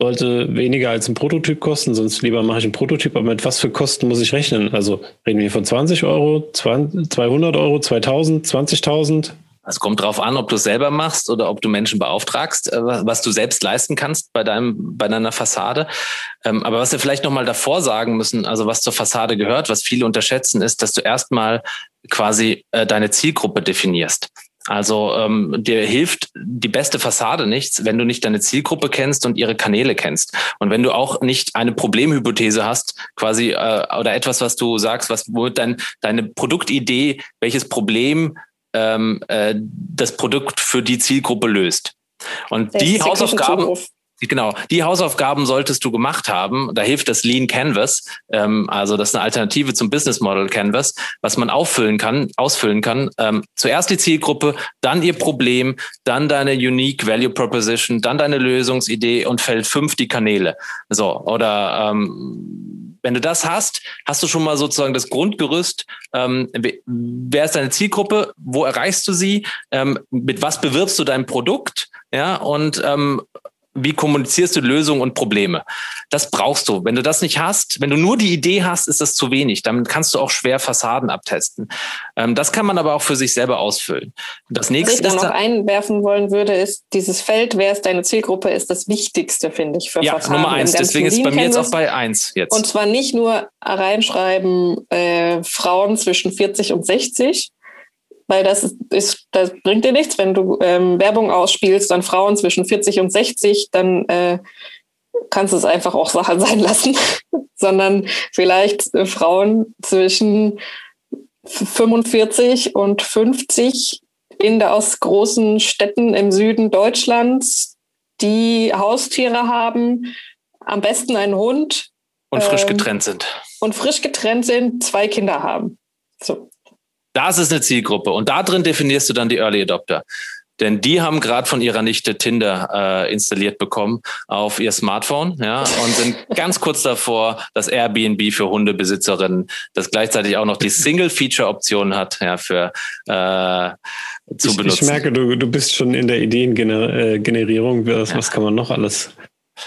sollte weniger als ein Prototyp kosten, sonst lieber mache ich einen Prototyp, aber mit was für Kosten muss ich rechnen? Also reden wir von 20 Euro, 200 Euro, 2000, 20.000? Es kommt darauf an, ob du es selber machst oder ob du Menschen beauftragst, äh, was du selbst leisten kannst bei deinem, bei deiner Fassade. Ähm, aber was wir vielleicht nochmal davor sagen müssen, also was zur Fassade gehört, was viele unterschätzen, ist, dass du erstmal quasi äh, deine Zielgruppe definierst. Also ähm, dir hilft die beste Fassade nichts, wenn du nicht deine Zielgruppe kennst und ihre Kanäle kennst. Und wenn du auch nicht eine Problemhypothese hast, quasi, äh, oder etwas, was du sagst, was wo dein, deine Produktidee, welches Problem ähm, äh, das Produkt für die Zielgruppe löst. Und die Hausaufgaben, Genau, die Hausaufgaben solltest du gemacht haben. Da hilft das Lean Canvas, ähm, also das ist eine Alternative zum Business Model Canvas, was man auffüllen kann, ausfüllen kann. Ähm, zuerst die Zielgruppe, dann ihr Problem, dann deine Unique Value Proposition, dann deine Lösungsidee und Feld fünf die Kanäle. So oder ähm, wenn du das hast, hast du schon mal sozusagen das Grundgerüst. Ähm, wer ist deine Zielgruppe? Wo erreichst du sie? Ähm, mit was bewirbst du dein Produkt? Ja, und ähm, wie kommunizierst du Lösungen und Probleme? Das brauchst du. Wenn du das nicht hast, wenn du nur die Idee hast, ist das zu wenig. Dann kannst du auch schwer Fassaden abtesten. Ähm, das kann man aber auch für sich selber ausfüllen. Das nächste, Was ich da noch einwerfen wollen würde, ist dieses Feld, wer ist deine Zielgruppe, ist das Wichtigste, finde ich, für ja, Fassaden. Nummer eins. Deswegen ist bei mir jetzt auch bei eins jetzt. Und zwar nicht nur reinschreiben, äh, Frauen zwischen 40 und 60, weil das ist, das bringt dir nichts, wenn du ähm, Werbung ausspielst an Frauen zwischen 40 und 60, dann äh, kannst du es einfach auch Sache sein lassen, sondern vielleicht äh, Frauen zwischen 45 und 50 in der aus großen Städten im Süden Deutschlands, die Haustiere haben, am besten einen Hund. Und frisch ähm, getrennt sind. Und frisch getrennt sind, zwei Kinder haben. So. Das ist eine Zielgruppe. Und da drin definierst du dann die Early Adopter. Denn die haben gerade von ihrer Nichte Tinder äh, installiert bekommen auf ihr Smartphone, ja, und sind ganz kurz davor, das Airbnb für Hundebesitzerinnen, das gleichzeitig auch noch die Single-Feature-Option hat, ja, für äh, zu ich, benutzen. Ich merke, du, du bist schon in der Ideengenerierung. Was, ja. was kann man noch alles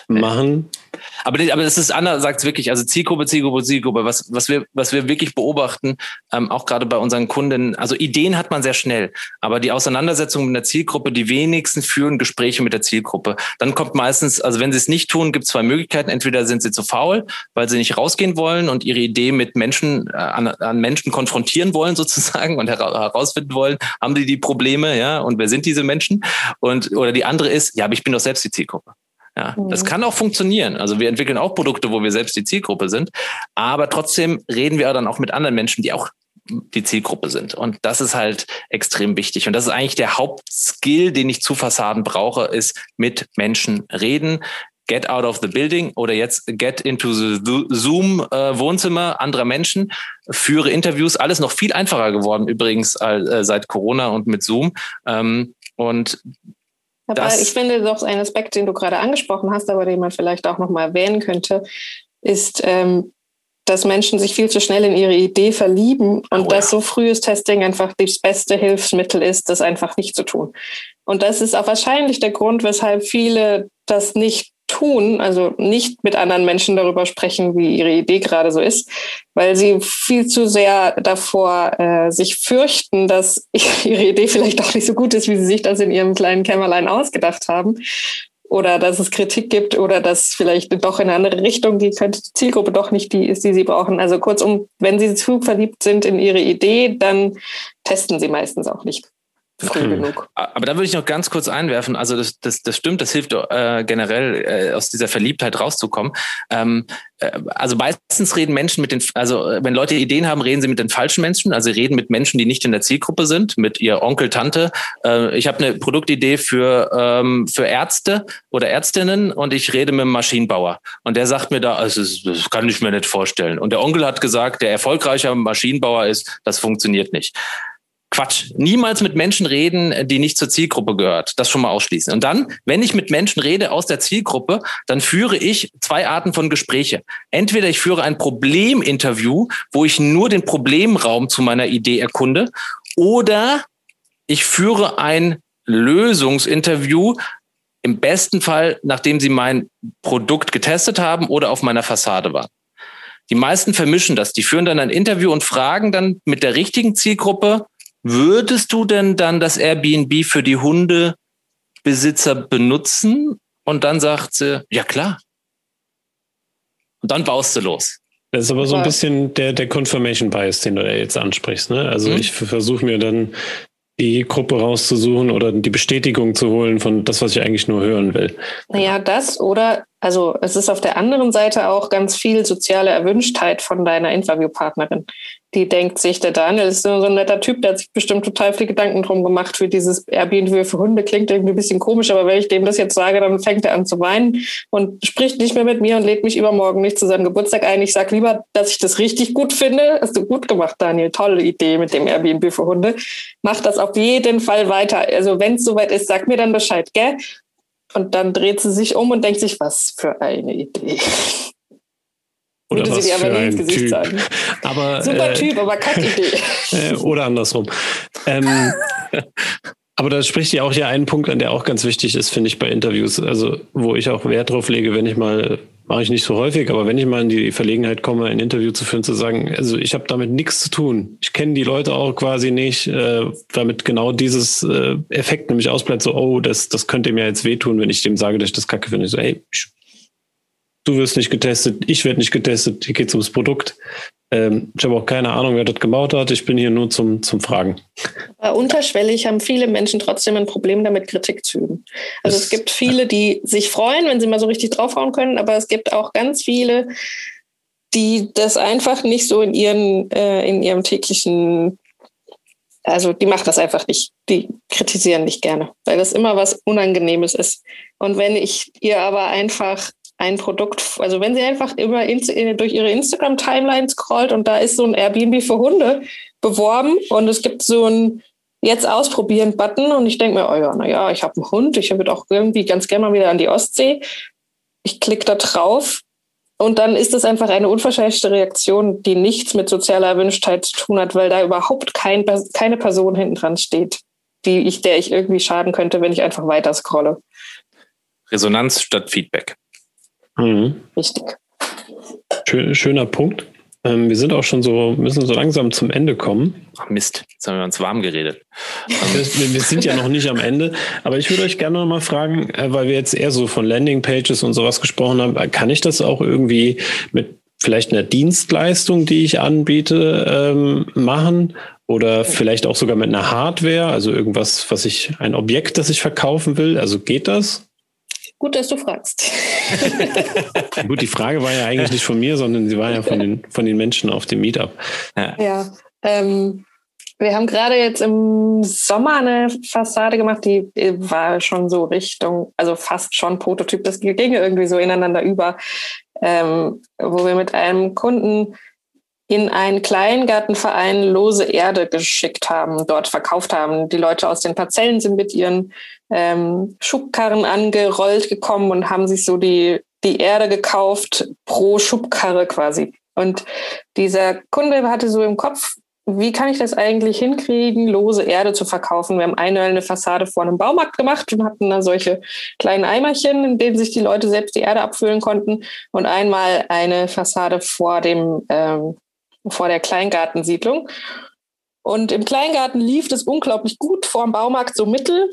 machen? Aber, aber das ist Anna sagt es wirklich, also Zielgruppe, Zielgruppe, Zielgruppe, was, was, wir, was wir wirklich beobachten, ähm, auch gerade bei unseren Kunden, also Ideen hat man sehr schnell, aber die Auseinandersetzung mit der Zielgruppe, die wenigsten führen Gespräche mit der Zielgruppe. Dann kommt meistens, also wenn sie es nicht tun, gibt es zwei Möglichkeiten. Entweder sind sie zu faul, weil sie nicht rausgehen wollen und ihre Idee mit Menschen, äh, an, an Menschen konfrontieren wollen sozusagen und herausfinden wollen, haben die die Probleme, ja, und wer sind diese Menschen? Und, oder die andere ist, ja, aber ich bin doch selbst die Zielgruppe. Ja, mhm. das kann auch funktionieren. Also wir entwickeln auch Produkte, wo wir selbst die Zielgruppe sind, aber trotzdem reden wir dann auch mit anderen Menschen, die auch die Zielgruppe sind. Und das ist halt extrem wichtig. Und das ist eigentlich der Hauptskill, den ich zu Fassaden brauche, ist mit Menschen reden. Get out of the building oder jetzt get into the Zoom äh, Wohnzimmer anderer Menschen, führe Interviews, alles noch viel einfacher geworden übrigens äh, seit Corona und mit Zoom. Ähm, und aber ich finde doch ein Aspekt, den du gerade angesprochen hast, aber den man vielleicht auch nochmal erwähnen könnte, ist, ähm, dass Menschen sich viel zu schnell in ihre Idee verlieben und oh, dass ja. so frühes Testing einfach das beste Hilfsmittel ist, das einfach nicht zu tun. Und das ist auch wahrscheinlich der Grund, weshalb viele das nicht tun, also nicht mit anderen Menschen darüber sprechen, wie ihre Idee gerade so ist, weil sie viel zu sehr davor äh, sich fürchten, dass ihre Idee vielleicht auch nicht so gut ist, wie sie sich das in ihrem kleinen Kämmerlein ausgedacht haben. Oder dass es Kritik gibt oder dass vielleicht doch in eine andere Richtung die könnte die Zielgruppe doch nicht die ist, die sie brauchen. Also kurzum, wenn sie zu verliebt sind in ihre Idee, dann testen sie meistens auch nicht früh hm. genug. Aber da würde ich noch ganz kurz einwerfen, also das, das, das stimmt, das hilft äh, generell äh, aus dieser Verliebtheit rauszukommen. Ähm, äh, also meistens reden Menschen mit den, also wenn Leute Ideen haben, reden sie mit den falschen Menschen, also sie reden mit Menschen, die nicht in der Zielgruppe sind, mit ihr Onkel, Tante. Äh, ich habe eine Produktidee für, ähm, für Ärzte oder Ärztinnen und ich rede mit einem Maschinenbauer. Und der sagt mir da, also das kann ich mir nicht vorstellen. Und der Onkel hat gesagt, der erfolgreicher Maschinenbauer ist, das funktioniert nicht. Quatsch. Niemals mit Menschen reden, die nicht zur Zielgruppe gehört. Das schon mal ausschließen. Und dann, wenn ich mit Menschen rede aus der Zielgruppe, dann führe ich zwei Arten von Gespräche. Entweder ich führe ein Probleminterview, wo ich nur den Problemraum zu meiner Idee erkunde, oder ich führe ein Lösungsinterview, im besten Fall, nachdem sie mein Produkt getestet haben oder auf meiner Fassade waren. Die meisten vermischen das. Die führen dann ein Interview und fragen dann mit der richtigen Zielgruppe, Würdest du denn dann das Airbnb für die Hundebesitzer benutzen? Und dann sagt sie, ja klar. Und dann baust du los. Das ist aber so ein bisschen der, der Confirmation Bias, den du ja jetzt ansprichst. Ne? Also mhm. ich versuche mir dann die Gruppe rauszusuchen oder die Bestätigung zu holen von das, was ich eigentlich nur hören will. Naja, das oder also es ist auf der anderen Seite auch ganz viel soziale Erwünschtheit von deiner Interviewpartnerin. Die denkt sich, der Daniel ist so ein netter Typ, der hat sich bestimmt total viel Gedanken drum gemacht für dieses Airbnb für Hunde. Klingt irgendwie ein bisschen komisch, aber wenn ich dem das jetzt sage, dann fängt er an zu weinen und spricht nicht mehr mit mir und lädt mich übermorgen nicht zu seinem Geburtstag ein. Ich sage lieber, dass ich das richtig gut finde. Hast du gut gemacht, Daniel. Tolle Idee mit dem Airbnb für Hunde. Mach das auf jeden Fall weiter. Also wenn es soweit ist, sag mir dann Bescheid, gell? Und dann dreht sie sich um und denkt sich, was für eine Idee. Oder Würde sie dir aber nie ins Gesicht typ. sagen. Aber, Super äh, Typ, aber Kackidee. Äh, oder andersrum. Ähm, aber da spricht ja auch ja einen Punkt an, der auch ganz wichtig ist, finde ich, bei Interviews. Also, wo ich auch Wert drauf lege, wenn ich mal mache ich nicht so häufig, aber wenn ich mal in die Verlegenheit komme, ein Interview zu führen, zu sagen, also ich habe damit nichts zu tun. Ich kenne die Leute auch quasi nicht, äh, damit genau dieses äh, Effekt nämlich ausbleibt, so, oh, das, das könnte mir jetzt wehtun, wenn ich dem sage, dass ich das kacke finde. Ich so, hey, du wirst nicht getestet, ich werde nicht getestet, hier geht's ums Produkt. Ähm, ich habe auch keine Ahnung, wer das gebaut hat. Ich bin hier nur zum, zum Fragen. Aber unterschwellig haben viele Menschen trotzdem ein Problem damit, Kritik zu üben. Also das, es gibt viele, die sich freuen, wenn sie mal so richtig draufhauen können, aber es gibt auch ganz viele, die das einfach nicht so in ihren, äh, in ihrem täglichen, also die machen das einfach nicht. Die kritisieren nicht gerne, weil das immer was Unangenehmes ist. Und wenn ich ihr aber einfach ein Produkt, also wenn sie einfach immer in, durch ihre Instagram-Timeline scrollt und da ist so ein Airbnb für Hunde beworben und es gibt so ein jetzt ausprobieren Button und ich denke mir, oh ja, naja, ich habe einen Hund, ich würde auch irgendwie ganz gerne mal wieder an die Ostsee. Ich klicke da drauf und dann ist das einfach eine unverschämte Reaktion, die nichts mit sozialer Erwünschtheit zu tun hat, weil da überhaupt kein, keine Person hinten dran steht, die ich, der ich irgendwie schaden könnte, wenn ich einfach weiter scrolle. Resonanz statt Feedback. Mhm. Richtig. Schön, schöner Punkt. Ähm, wir sind auch schon so, müssen so langsam zum Ende kommen. Ach Mist, jetzt haben wir uns warm geredet. wir, wir, sind ja noch nicht am Ende, aber ich würde euch gerne noch mal fragen, äh, weil wir jetzt eher so von Landingpages und sowas gesprochen haben, äh, kann ich das auch irgendwie mit vielleicht einer Dienstleistung, die ich anbiete, ähm, machen? Oder vielleicht auch sogar mit einer Hardware, also irgendwas, was ich, ein Objekt, das ich verkaufen will. Also geht das? Gut, dass du fragst. Gut, die Frage war ja eigentlich nicht von mir, sondern sie war ja von den, von den Menschen auf dem Meetup. Ja, ja ähm, wir haben gerade jetzt im Sommer eine Fassade gemacht, die war schon so Richtung, also fast schon Prototyp, das ging irgendwie so ineinander über, ähm, wo wir mit einem Kunden in einen Kleingartenverein lose Erde geschickt haben, dort verkauft haben. Die Leute aus den Parzellen sind mit ihren ähm, Schubkarren angerollt gekommen und haben sich so die, die Erde gekauft pro Schubkarre quasi. Und dieser Kunde hatte so im Kopf, wie kann ich das eigentlich hinkriegen, lose Erde zu verkaufen? Wir haben einmal eine Fassade vor einem Baumarkt gemacht und hatten da solche kleinen Eimerchen, in denen sich die Leute selbst die Erde abfüllen konnten und einmal eine Fassade vor dem ähm, vor der Kleingartensiedlung. Und im Kleingarten lief das unglaublich gut, vor dem Baumarkt so mittel.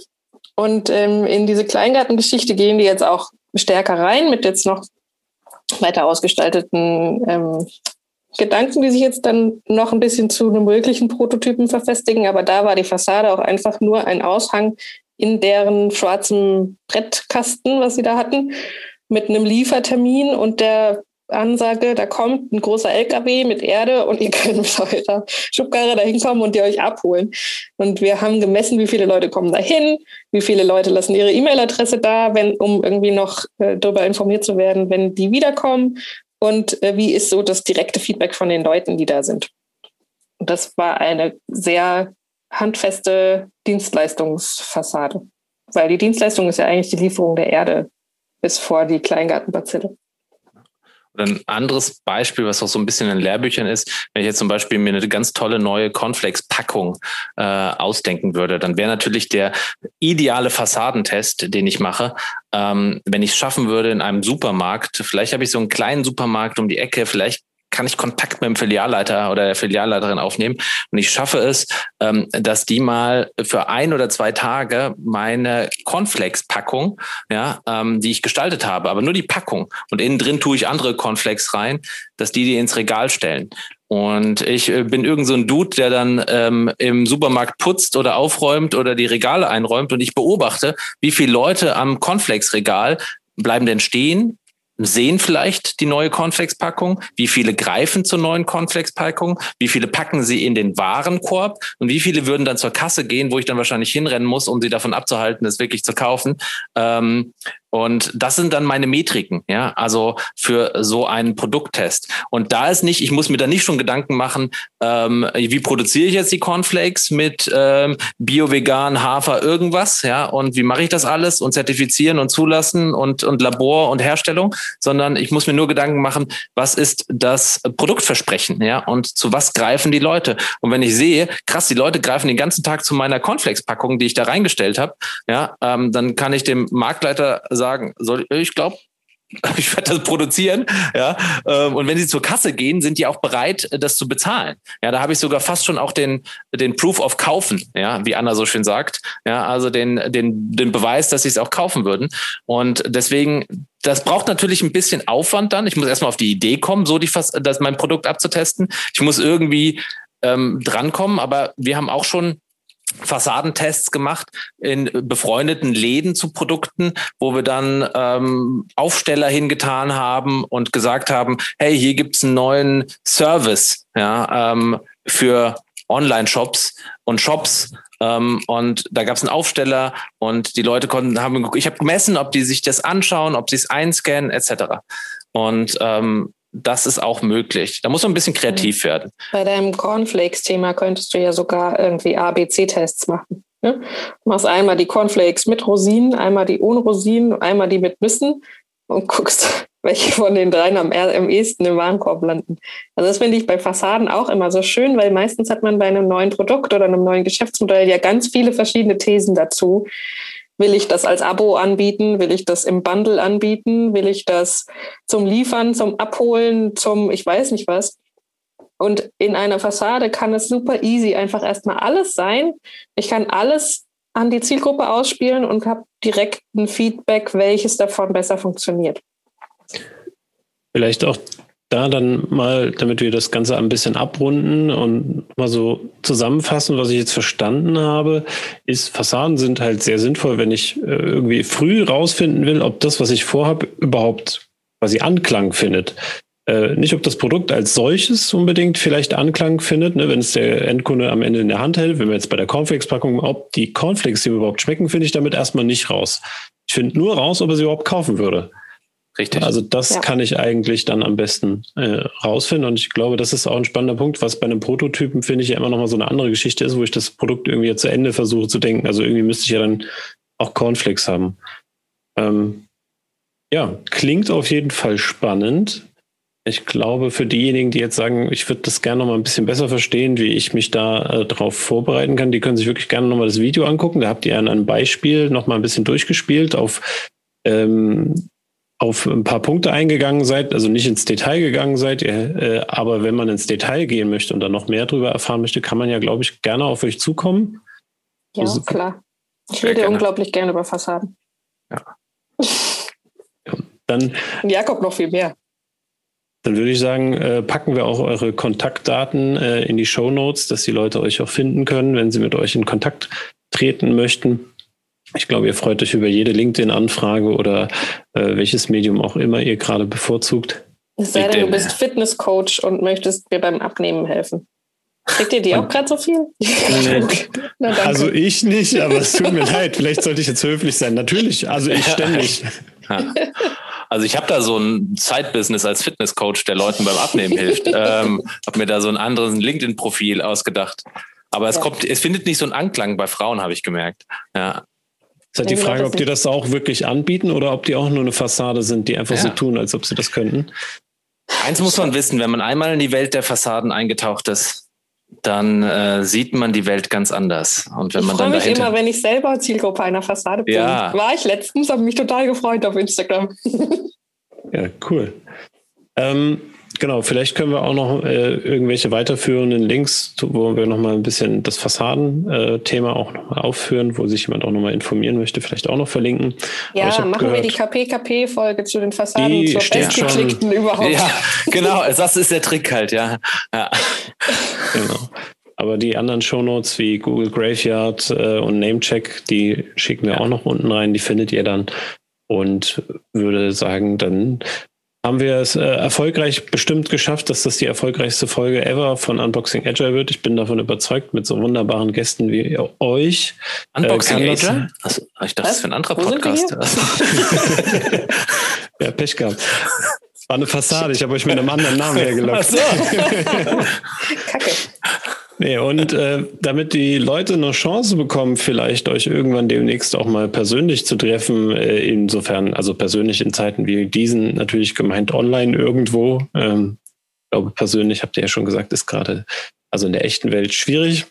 Und ähm, in diese Kleingartengeschichte gehen die jetzt auch stärker rein mit jetzt noch weiter ausgestalteten ähm, Gedanken, die sich jetzt dann noch ein bisschen zu einem möglichen Prototypen verfestigen. Aber da war die Fassade auch einfach nur ein Aushang in deren schwarzen Brettkasten, was sie da hatten, mit einem Liefertermin und der Ansage, da kommt ein großer LKW mit Erde und ihr könnt mit eurer Schubkarre da hinkommen und die euch abholen. Und wir haben gemessen, wie viele Leute kommen da hin, wie viele Leute lassen ihre E-Mail-Adresse da, wenn, um irgendwie noch äh, darüber informiert zu werden, wenn die wiederkommen. Und äh, wie ist so das direkte Feedback von den Leuten, die da sind. Und das war eine sehr handfeste Dienstleistungsfassade. Weil die Dienstleistung ist ja eigentlich die Lieferung der Erde bis vor die Kleingartenbazille. Oder ein anderes Beispiel, was auch so ein bisschen in Lehrbüchern ist, wenn ich jetzt zum Beispiel mir eine ganz tolle neue Cornflakes-Packung äh, ausdenken würde, dann wäre natürlich der ideale Fassadentest, den ich mache, ähm, wenn ich es schaffen würde in einem Supermarkt, vielleicht habe ich so einen kleinen Supermarkt um die Ecke, vielleicht kann ich Kontakt mit dem Filialleiter oder der Filialleiterin aufnehmen und ich schaffe es, ähm, dass die mal für ein oder zwei Tage meine Cornflakes-Packung, ja, ähm, die ich gestaltet habe, aber nur die Packung und innen drin tue ich andere Cornflakes rein, dass die die ins Regal stellen. Und ich äh, bin irgend so ein Dude, der dann ähm, im Supermarkt putzt oder aufräumt oder die Regale einräumt und ich beobachte, wie viele Leute am Cornflakes-Regal bleiben denn stehen, sehen vielleicht die neue Cornflakes-Packung, wie viele greifen zur neuen Cornflakes-Packung, wie viele packen sie in den Warenkorb? Und wie viele würden dann zur Kasse gehen, wo ich dann wahrscheinlich hinrennen muss, um sie davon abzuhalten, es wirklich zu kaufen. Ähm, und das sind dann meine Metriken, ja, also für so einen Produkttest. Und da ist nicht, ich muss mir da nicht schon Gedanken machen, ähm, wie produziere ich jetzt die Cornflakes mit ähm, Bio, Vegan, Hafer, irgendwas, ja, und wie mache ich das alles und zertifizieren und zulassen und, und Labor und Herstellung, sondern ich muss mir nur Gedanken machen, was ist das Produktversprechen, ja, und zu was greifen die Leute. Und wenn ich sehe, krass, die Leute greifen den ganzen Tag zu meiner Cornflakes-Packung, die ich da reingestellt habe, ja, ähm, dann kann ich dem Marktleiter soll, ich glaube, ich werde das produzieren, ja. Ähm, und wenn sie zur Kasse gehen, sind die auch bereit, das zu bezahlen. Ja, da habe ich sogar fast schon auch den, den Proof of Kaufen, ja, wie Anna so schön sagt. Ja, also den, den, den Beweis, dass sie es auch kaufen würden. Und deswegen, das braucht natürlich ein bisschen Aufwand dann. Ich muss erstmal auf die Idee kommen, so die fast, das mein Produkt abzutesten. Ich muss irgendwie ähm, drankommen, aber wir haben auch schon Fassadentests gemacht in befreundeten Läden zu Produkten, wo wir dann ähm, Aufsteller hingetan haben und gesagt haben, hey, hier gibt's einen neuen Service ja, ähm, für Online-Shops und Shops. Ähm, und da gab's einen Aufsteller und die Leute konnten haben, ich habe gemessen, ob die sich das anschauen, ob sie es einscannen, etc. Und ähm, das ist auch möglich. Da muss man ein bisschen kreativ werden. Bei deinem Cornflakes-Thema könntest du ja sogar irgendwie ABC-Tests machen. Ne? Du machst einmal die Cornflakes mit Rosinen, einmal die ohne Rosinen, einmal die mit Nüssen und guckst, welche von den dreien am, am ehesten im Warenkorb landen. Also das finde ich bei Fassaden auch immer so schön, weil meistens hat man bei einem neuen Produkt oder einem neuen Geschäftsmodell ja ganz viele verschiedene Thesen dazu. Will ich das als Abo anbieten? Will ich das im Bundle anbieten? Will ich das zum Liefern, zum Abholen, zum ich weiß nicht was? Und in einer Fassade kann es super easy einfach erstmal alles sein. Ich kann alles an die Zielgruppe ausspielen und habe direkt ein Feedback, welches davon besser funktioniert. Vielleicht auch da dann mal, damit wir das Ganze ein bisschen abrunden und mal so zusammenfassen, was ich jetzt verstanden habe, ist, Fassaden sind halt sehr sinnvoll, wenn ich äh, irgendwie früh rausfinden will, ob das, was ich vorhabe, überhaupt quasi Anklang findet. Äh, nicht, ob das Produkt als solches unbedingt vielleicht Anklang findet, ne, wenn es der Endkunde am Ende in der Hand hält, wenn wir jetzt bei der Cornflakes-Packung, ob die Cornflakes ihm überhaupt schmecken, finde ich damit erstmal nicht raus. Ich finde nur raus, ob er sie überhaupt kaufen würde. Richtig. Also das ja. kann ich eigentlich dann am besten äh, rausfinden. Und ich glaube, das ist auch ein spannender Punkt, was bei einem Prototypen, finde ich, ja immer noch mal so eine andere Geschichte ist, wo ich das Produkt irgendwie zu Ende versuche zu denken. Also irgendwie müsste ich ja dann auch Cornflakes haben. Ähm, ja, klingt auf jeden Fall spannend. Ich glaube, für diejenigen, die jetzt sagen, ich würde das gerne noch mal ein bisschen besser verstehen, wie ich mich da äh, darauf vorbereiten kann, die können sich wirklich gerne noch mal das Video angucken. Da habt ihr an einem Beispiel noch mal ein bisschen durchgespielt auf ähm, auf ein paar Punkte eingegangen seid, also nicht ins Detail gegangen seid, äh, aber wenn man ins Detail gehen möchte und dann noch mehr darüber erfahren möchte, kann man ja, glaube ich, gerne auf euch zukommen. Ja, also, klar. Ich rede gerne. unglaublich gerne über Fassaden. Ja. ja dann, Jakob noch viel mehr. Dann würde ich sagen, äh, packen wir auch eure Kontaktdaten äh, in die Show Notes, dass die Leute euch auch finden können, wenn sie mit euch in Kontakt treten möchten. Ich glaube, ihr freut euch über jede LinkedIn-Anfrage oder äh, welches Medium auch immer ihr gerade bevorzugt. Es sei denn, du bist Fitnesscoach und möchtest mir beim Abnehmen helfen. Kriegt ihr die auch gerade so viel? Nee. Na, also ich nicht, aber es tut mir leid. Vielleicht sollte ich jetzt höflich sein. Natürlich, also ich ständig. Also ich habe da so ein Side-Business als Fitnesscoach, der Leuten beim Abnehmen hilft. Ähm, habe mir da so ein anderes LinkedIn-Profil ausgedacht. Aber es ja. kommt, es findet nicht so einen Anklang bei Frauen, habe ich gemerkt. Ja. Ist halt die Frage, ob die das auch wirklich anbieten oder ob die auch nur eine Fassade sind, die einfach ja. so tun, als ob sie das könnten. Eins muss man wissen, wenn man einmal in die Welt der Fassaden eingetaucht ist, dann äh, sieht man die Welt ganz anders. Und wenn ich man dann mich immer, wenn ich selber Zielgruppe einer Fassade bin. Ja. War ich letztens, habe mich total gefreut auf Instagram. ja, cool. Ähm, genau, vielleicht können wir auch noch äh, irgendwelche weiterführenden Links, wo wir nochmal ein bisschen das Fassaden-Thema auch nochmal aufführen, wo sich jemand auch nochmal informieren möchte, vielleicht auch noch verlinken. Ja, machen gehört, wir die KPKP-Folge zu den Fassaden die zur bestgeklickten schon. überhaupt. Ja, genau, das ist der Trick halt, ja. ja. genau. Aber die anderen Shownotes wie Google Graveyard äh, und Namecheck, die schicken wir auch noch unten rein, die findet ihr dann. Und würde sagen, dann haben wir es äh, erfolgreich bestimmt geschafft, dass das die erfolgreichste Folge ever von Unboxing Agile wird. Ich bin davon überzeugt, mit so wunderbaren Gästen wie euch. Äh, Unboxing äh, Agile? Also, ich dachte, das ist für ein anderer Podcast. ja, Pech gehabt. War eine Fassade, ich habe euch mit einem anderen Namen hergelockt. Ach so. Kacke. Nee, und äh, damit die Leute eine Chance bekommen, vielleicht euch irgendwann demnächst auch mal persönlich zu treffen, äh, insofern, also persönlich in Zeiten wie diesen, natürlich gemeint online irgendwo. Ähm, ich glaube, persönlich habt ihr ja schon gesagt, ist gerade also in der echten Welt schwierig.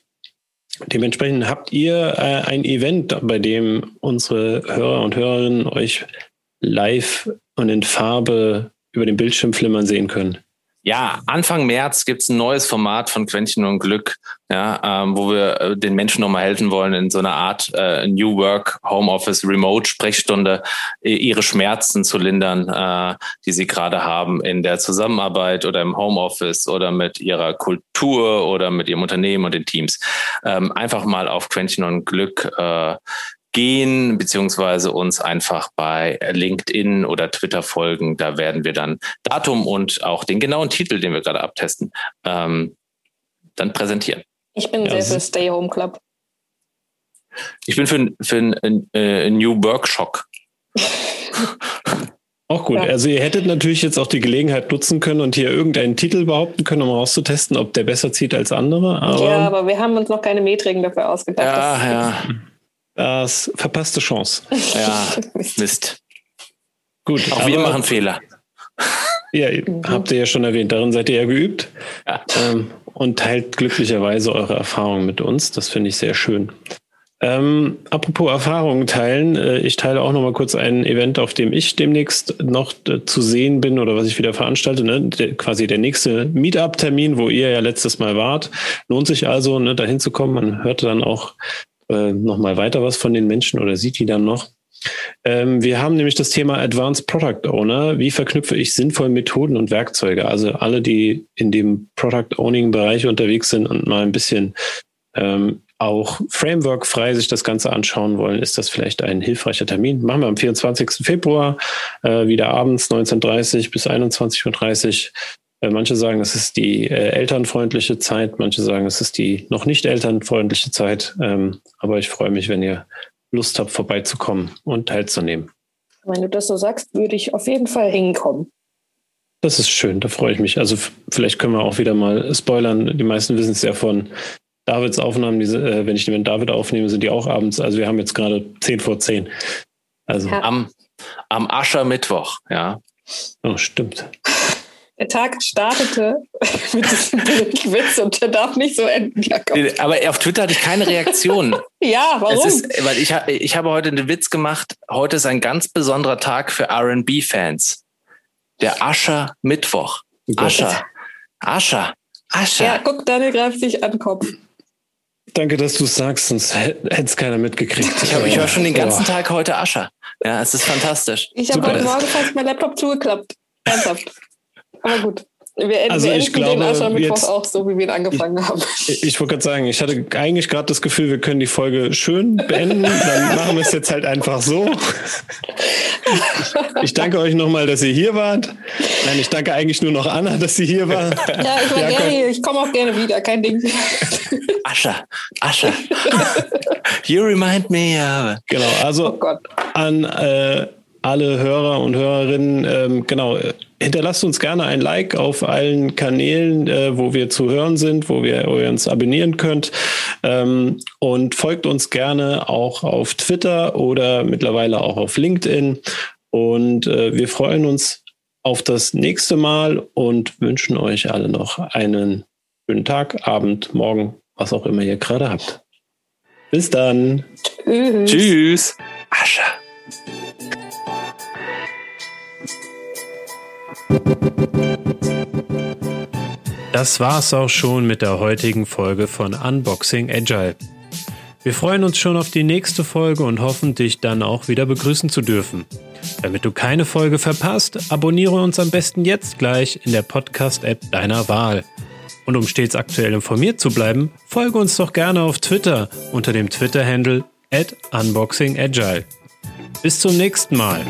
Dementsprechend habt ihr äh, ein Event, bei dem unsere Hörer und Hörerinnen euch live und in Farbe über den Bildschirm flimmern sehen können. Ja, Anfang März gibt's ein neues Format von Quäntchen und Glück, ja, ähm, wo wir äh, den Menschen nochmal helfen wollen, in so einer Art äh, New Work, Homeoffice, Remote Sprechstunde ihre Schmerzen zu lindern, äh, die sie gerade haben in der Zusammenarbeit oder im Homeoffice oder mit ihrer Kultur oder mit ihrem Unternehmen und den Teams. Ähm, einfach mal auf Quäntchen und Glück äh, gehen, beziehungsweise uns einfach bei LinkedIn oder Twitter folgen. Da werden wir dann Datum und auch den genauen Titel, den wir gerade abtesten, ähm, dann präsentieren. Ich bin ja, sehr für Stay Home Club. Ich bin für, für einen äh, New Workshop. Auch gut. Ja. Also ihr hättet natürlich jetzt auch die Gelegenheit nutzen können und hier irgendeinen Titel behaupten können, um rauszutesten, ob der besser zieht als andere. Aber ja, aber wir haben uns noch keine Metriken dafür ausgedacht. Ja, ja. Das verpasste Chance. Ja, Mist. Gut. Auch wir machen Fehler. Ja, habt ihr ja schon erwähnt, darin seid ihr ja geübt ja. Ähm, und teilt glücklicherweise eure Erfahrungen mit uns. Das finde ich sehr schön. Ähm, apropos Erfahrungen teilen, äh, ich teile auch noch mal kurz ein Event, auf dem ich demnächst noch äh, zu sehen bin oder was ich wieder veranstalte. Ne? Der, quasi der nächste Meetup-Termin, wo ihr ja letztes Mal wart. Lohnt sich also, ne, dahin zu kommen. Man hört dann auch äh, noch mal weiter was von den Menschen oder sieht die dann noch. Ähm, wir haben nämlich das Thema Advanced Product Owner. Wie verknüpfe ich sinnvoll Methoden und Werkzeuge? Also alle, die in dem Product Owning Bereich unterwegs sind und mal ein bisschen ähm, auch Framework frei sich das Ganze anschauen wollen, ist das vielleicht ein hilfreicher Termin. Machen wir am 24. Februar, äh, wieder abends 19.30 bis 21.30 Uhr. Äh, manche sagen, es ist die äh, elternfreundliche Zeit, manche sagen, es ist die noch nicht elternfreundliche Zeit. Ähm, aber ich freue mich, wenn ihr Lust habt, vorbeizukommen und teilzunehmen. Wenn du das so sagst, würde ich auf jeden Fall hinkommen. Das ist schön, da freue ich mich. Also vielleicht können wir auch wieder mal spoilern. Die meisten wissen es ja von Davids Aufnahmen. Diese, äh, wenn ich die mit David aufnehme, sind die auch abends. Also wir haben jetzt gerade 10 vor 10. Also ja. am, am Aschermittwoch, ja. Oh, stimmt. Der Tag startete mit diesem Witz und der darf nicht so enden. Jakob. Aber auf Twitter hatte ich keine Reaktion. ja, warum? Ist, weil ich, ich habe heute einen Witz gemacht. Heute ist ein ganz besonderer Tag für RB-Fans. Der Ascher Mittwoch. Ascher. Ascher. Ascher. Ja, guck, Daniel greift sich an den Kopf. Danke, dass du es sagst, sonst hätte es keiner mitgekriegt. Ich, hab, ich war schon den ganzen Tag heute Ascher. Ja, es ist fantastisch. Ich habe heute Morgen fast mein Laptop zugeklappt. Ernsthaft. Aber gut. Wir, also wir ich glaube, den Aschermittwoch auch so, wie wir ihn angefangen ich, haben. Ich wollte gerade sagen, ich hatte eigentlich gerade das Gefühl, wir können die Folge schön beenden. Dann machen wir es jetzt halt einfach so. Ich, ich danke euch nochmal, dass ihr hier wart. Nein, ich danke eigentlich nur noch Anna, dass sie hier war. Ja, ich war Jakob. gerne hier. Ich komme auch gerne wieder, kein Ding. Ascher, Ascher. You remind me. Uh... Genau, also oh an äh, alle Hörer und Hörerinnen, ähm, genau, hinterlasst uns gerne ein Like auf allen Kanälen, äh, wo wir zu hören sind, wo, wir, wo ihr uns abonnieren könnt. Ähm, und folgt uns gerne auch auf Twitter oder mittlerweile auch auf LinkedIn. Und äh, wir freuen uns auf das nächste Mal und wünschen euch alle noch einen schönen Tag, Abend, Morgen, was auch immer ihr gerade habt. Bis dann. Tschüss. Tschüss. Asche. Das war's auch schon mit der heutigen Folge von Unboxing Agile. Wir freuen uns schon auf die nächste Folge und hoffen, dich dann auch wieder begrüßen zu dürfen. Damit du keine Folge verpasst, abonniere uns am besten jetzt gleich in der Podcast-App deiner Wahl. Und um stets aktuell informiert zu bleiben, folge uns doch gerne auf Twitter unter dem Twitter-Handle at unboxingagile. Bis zum nächsten Mal.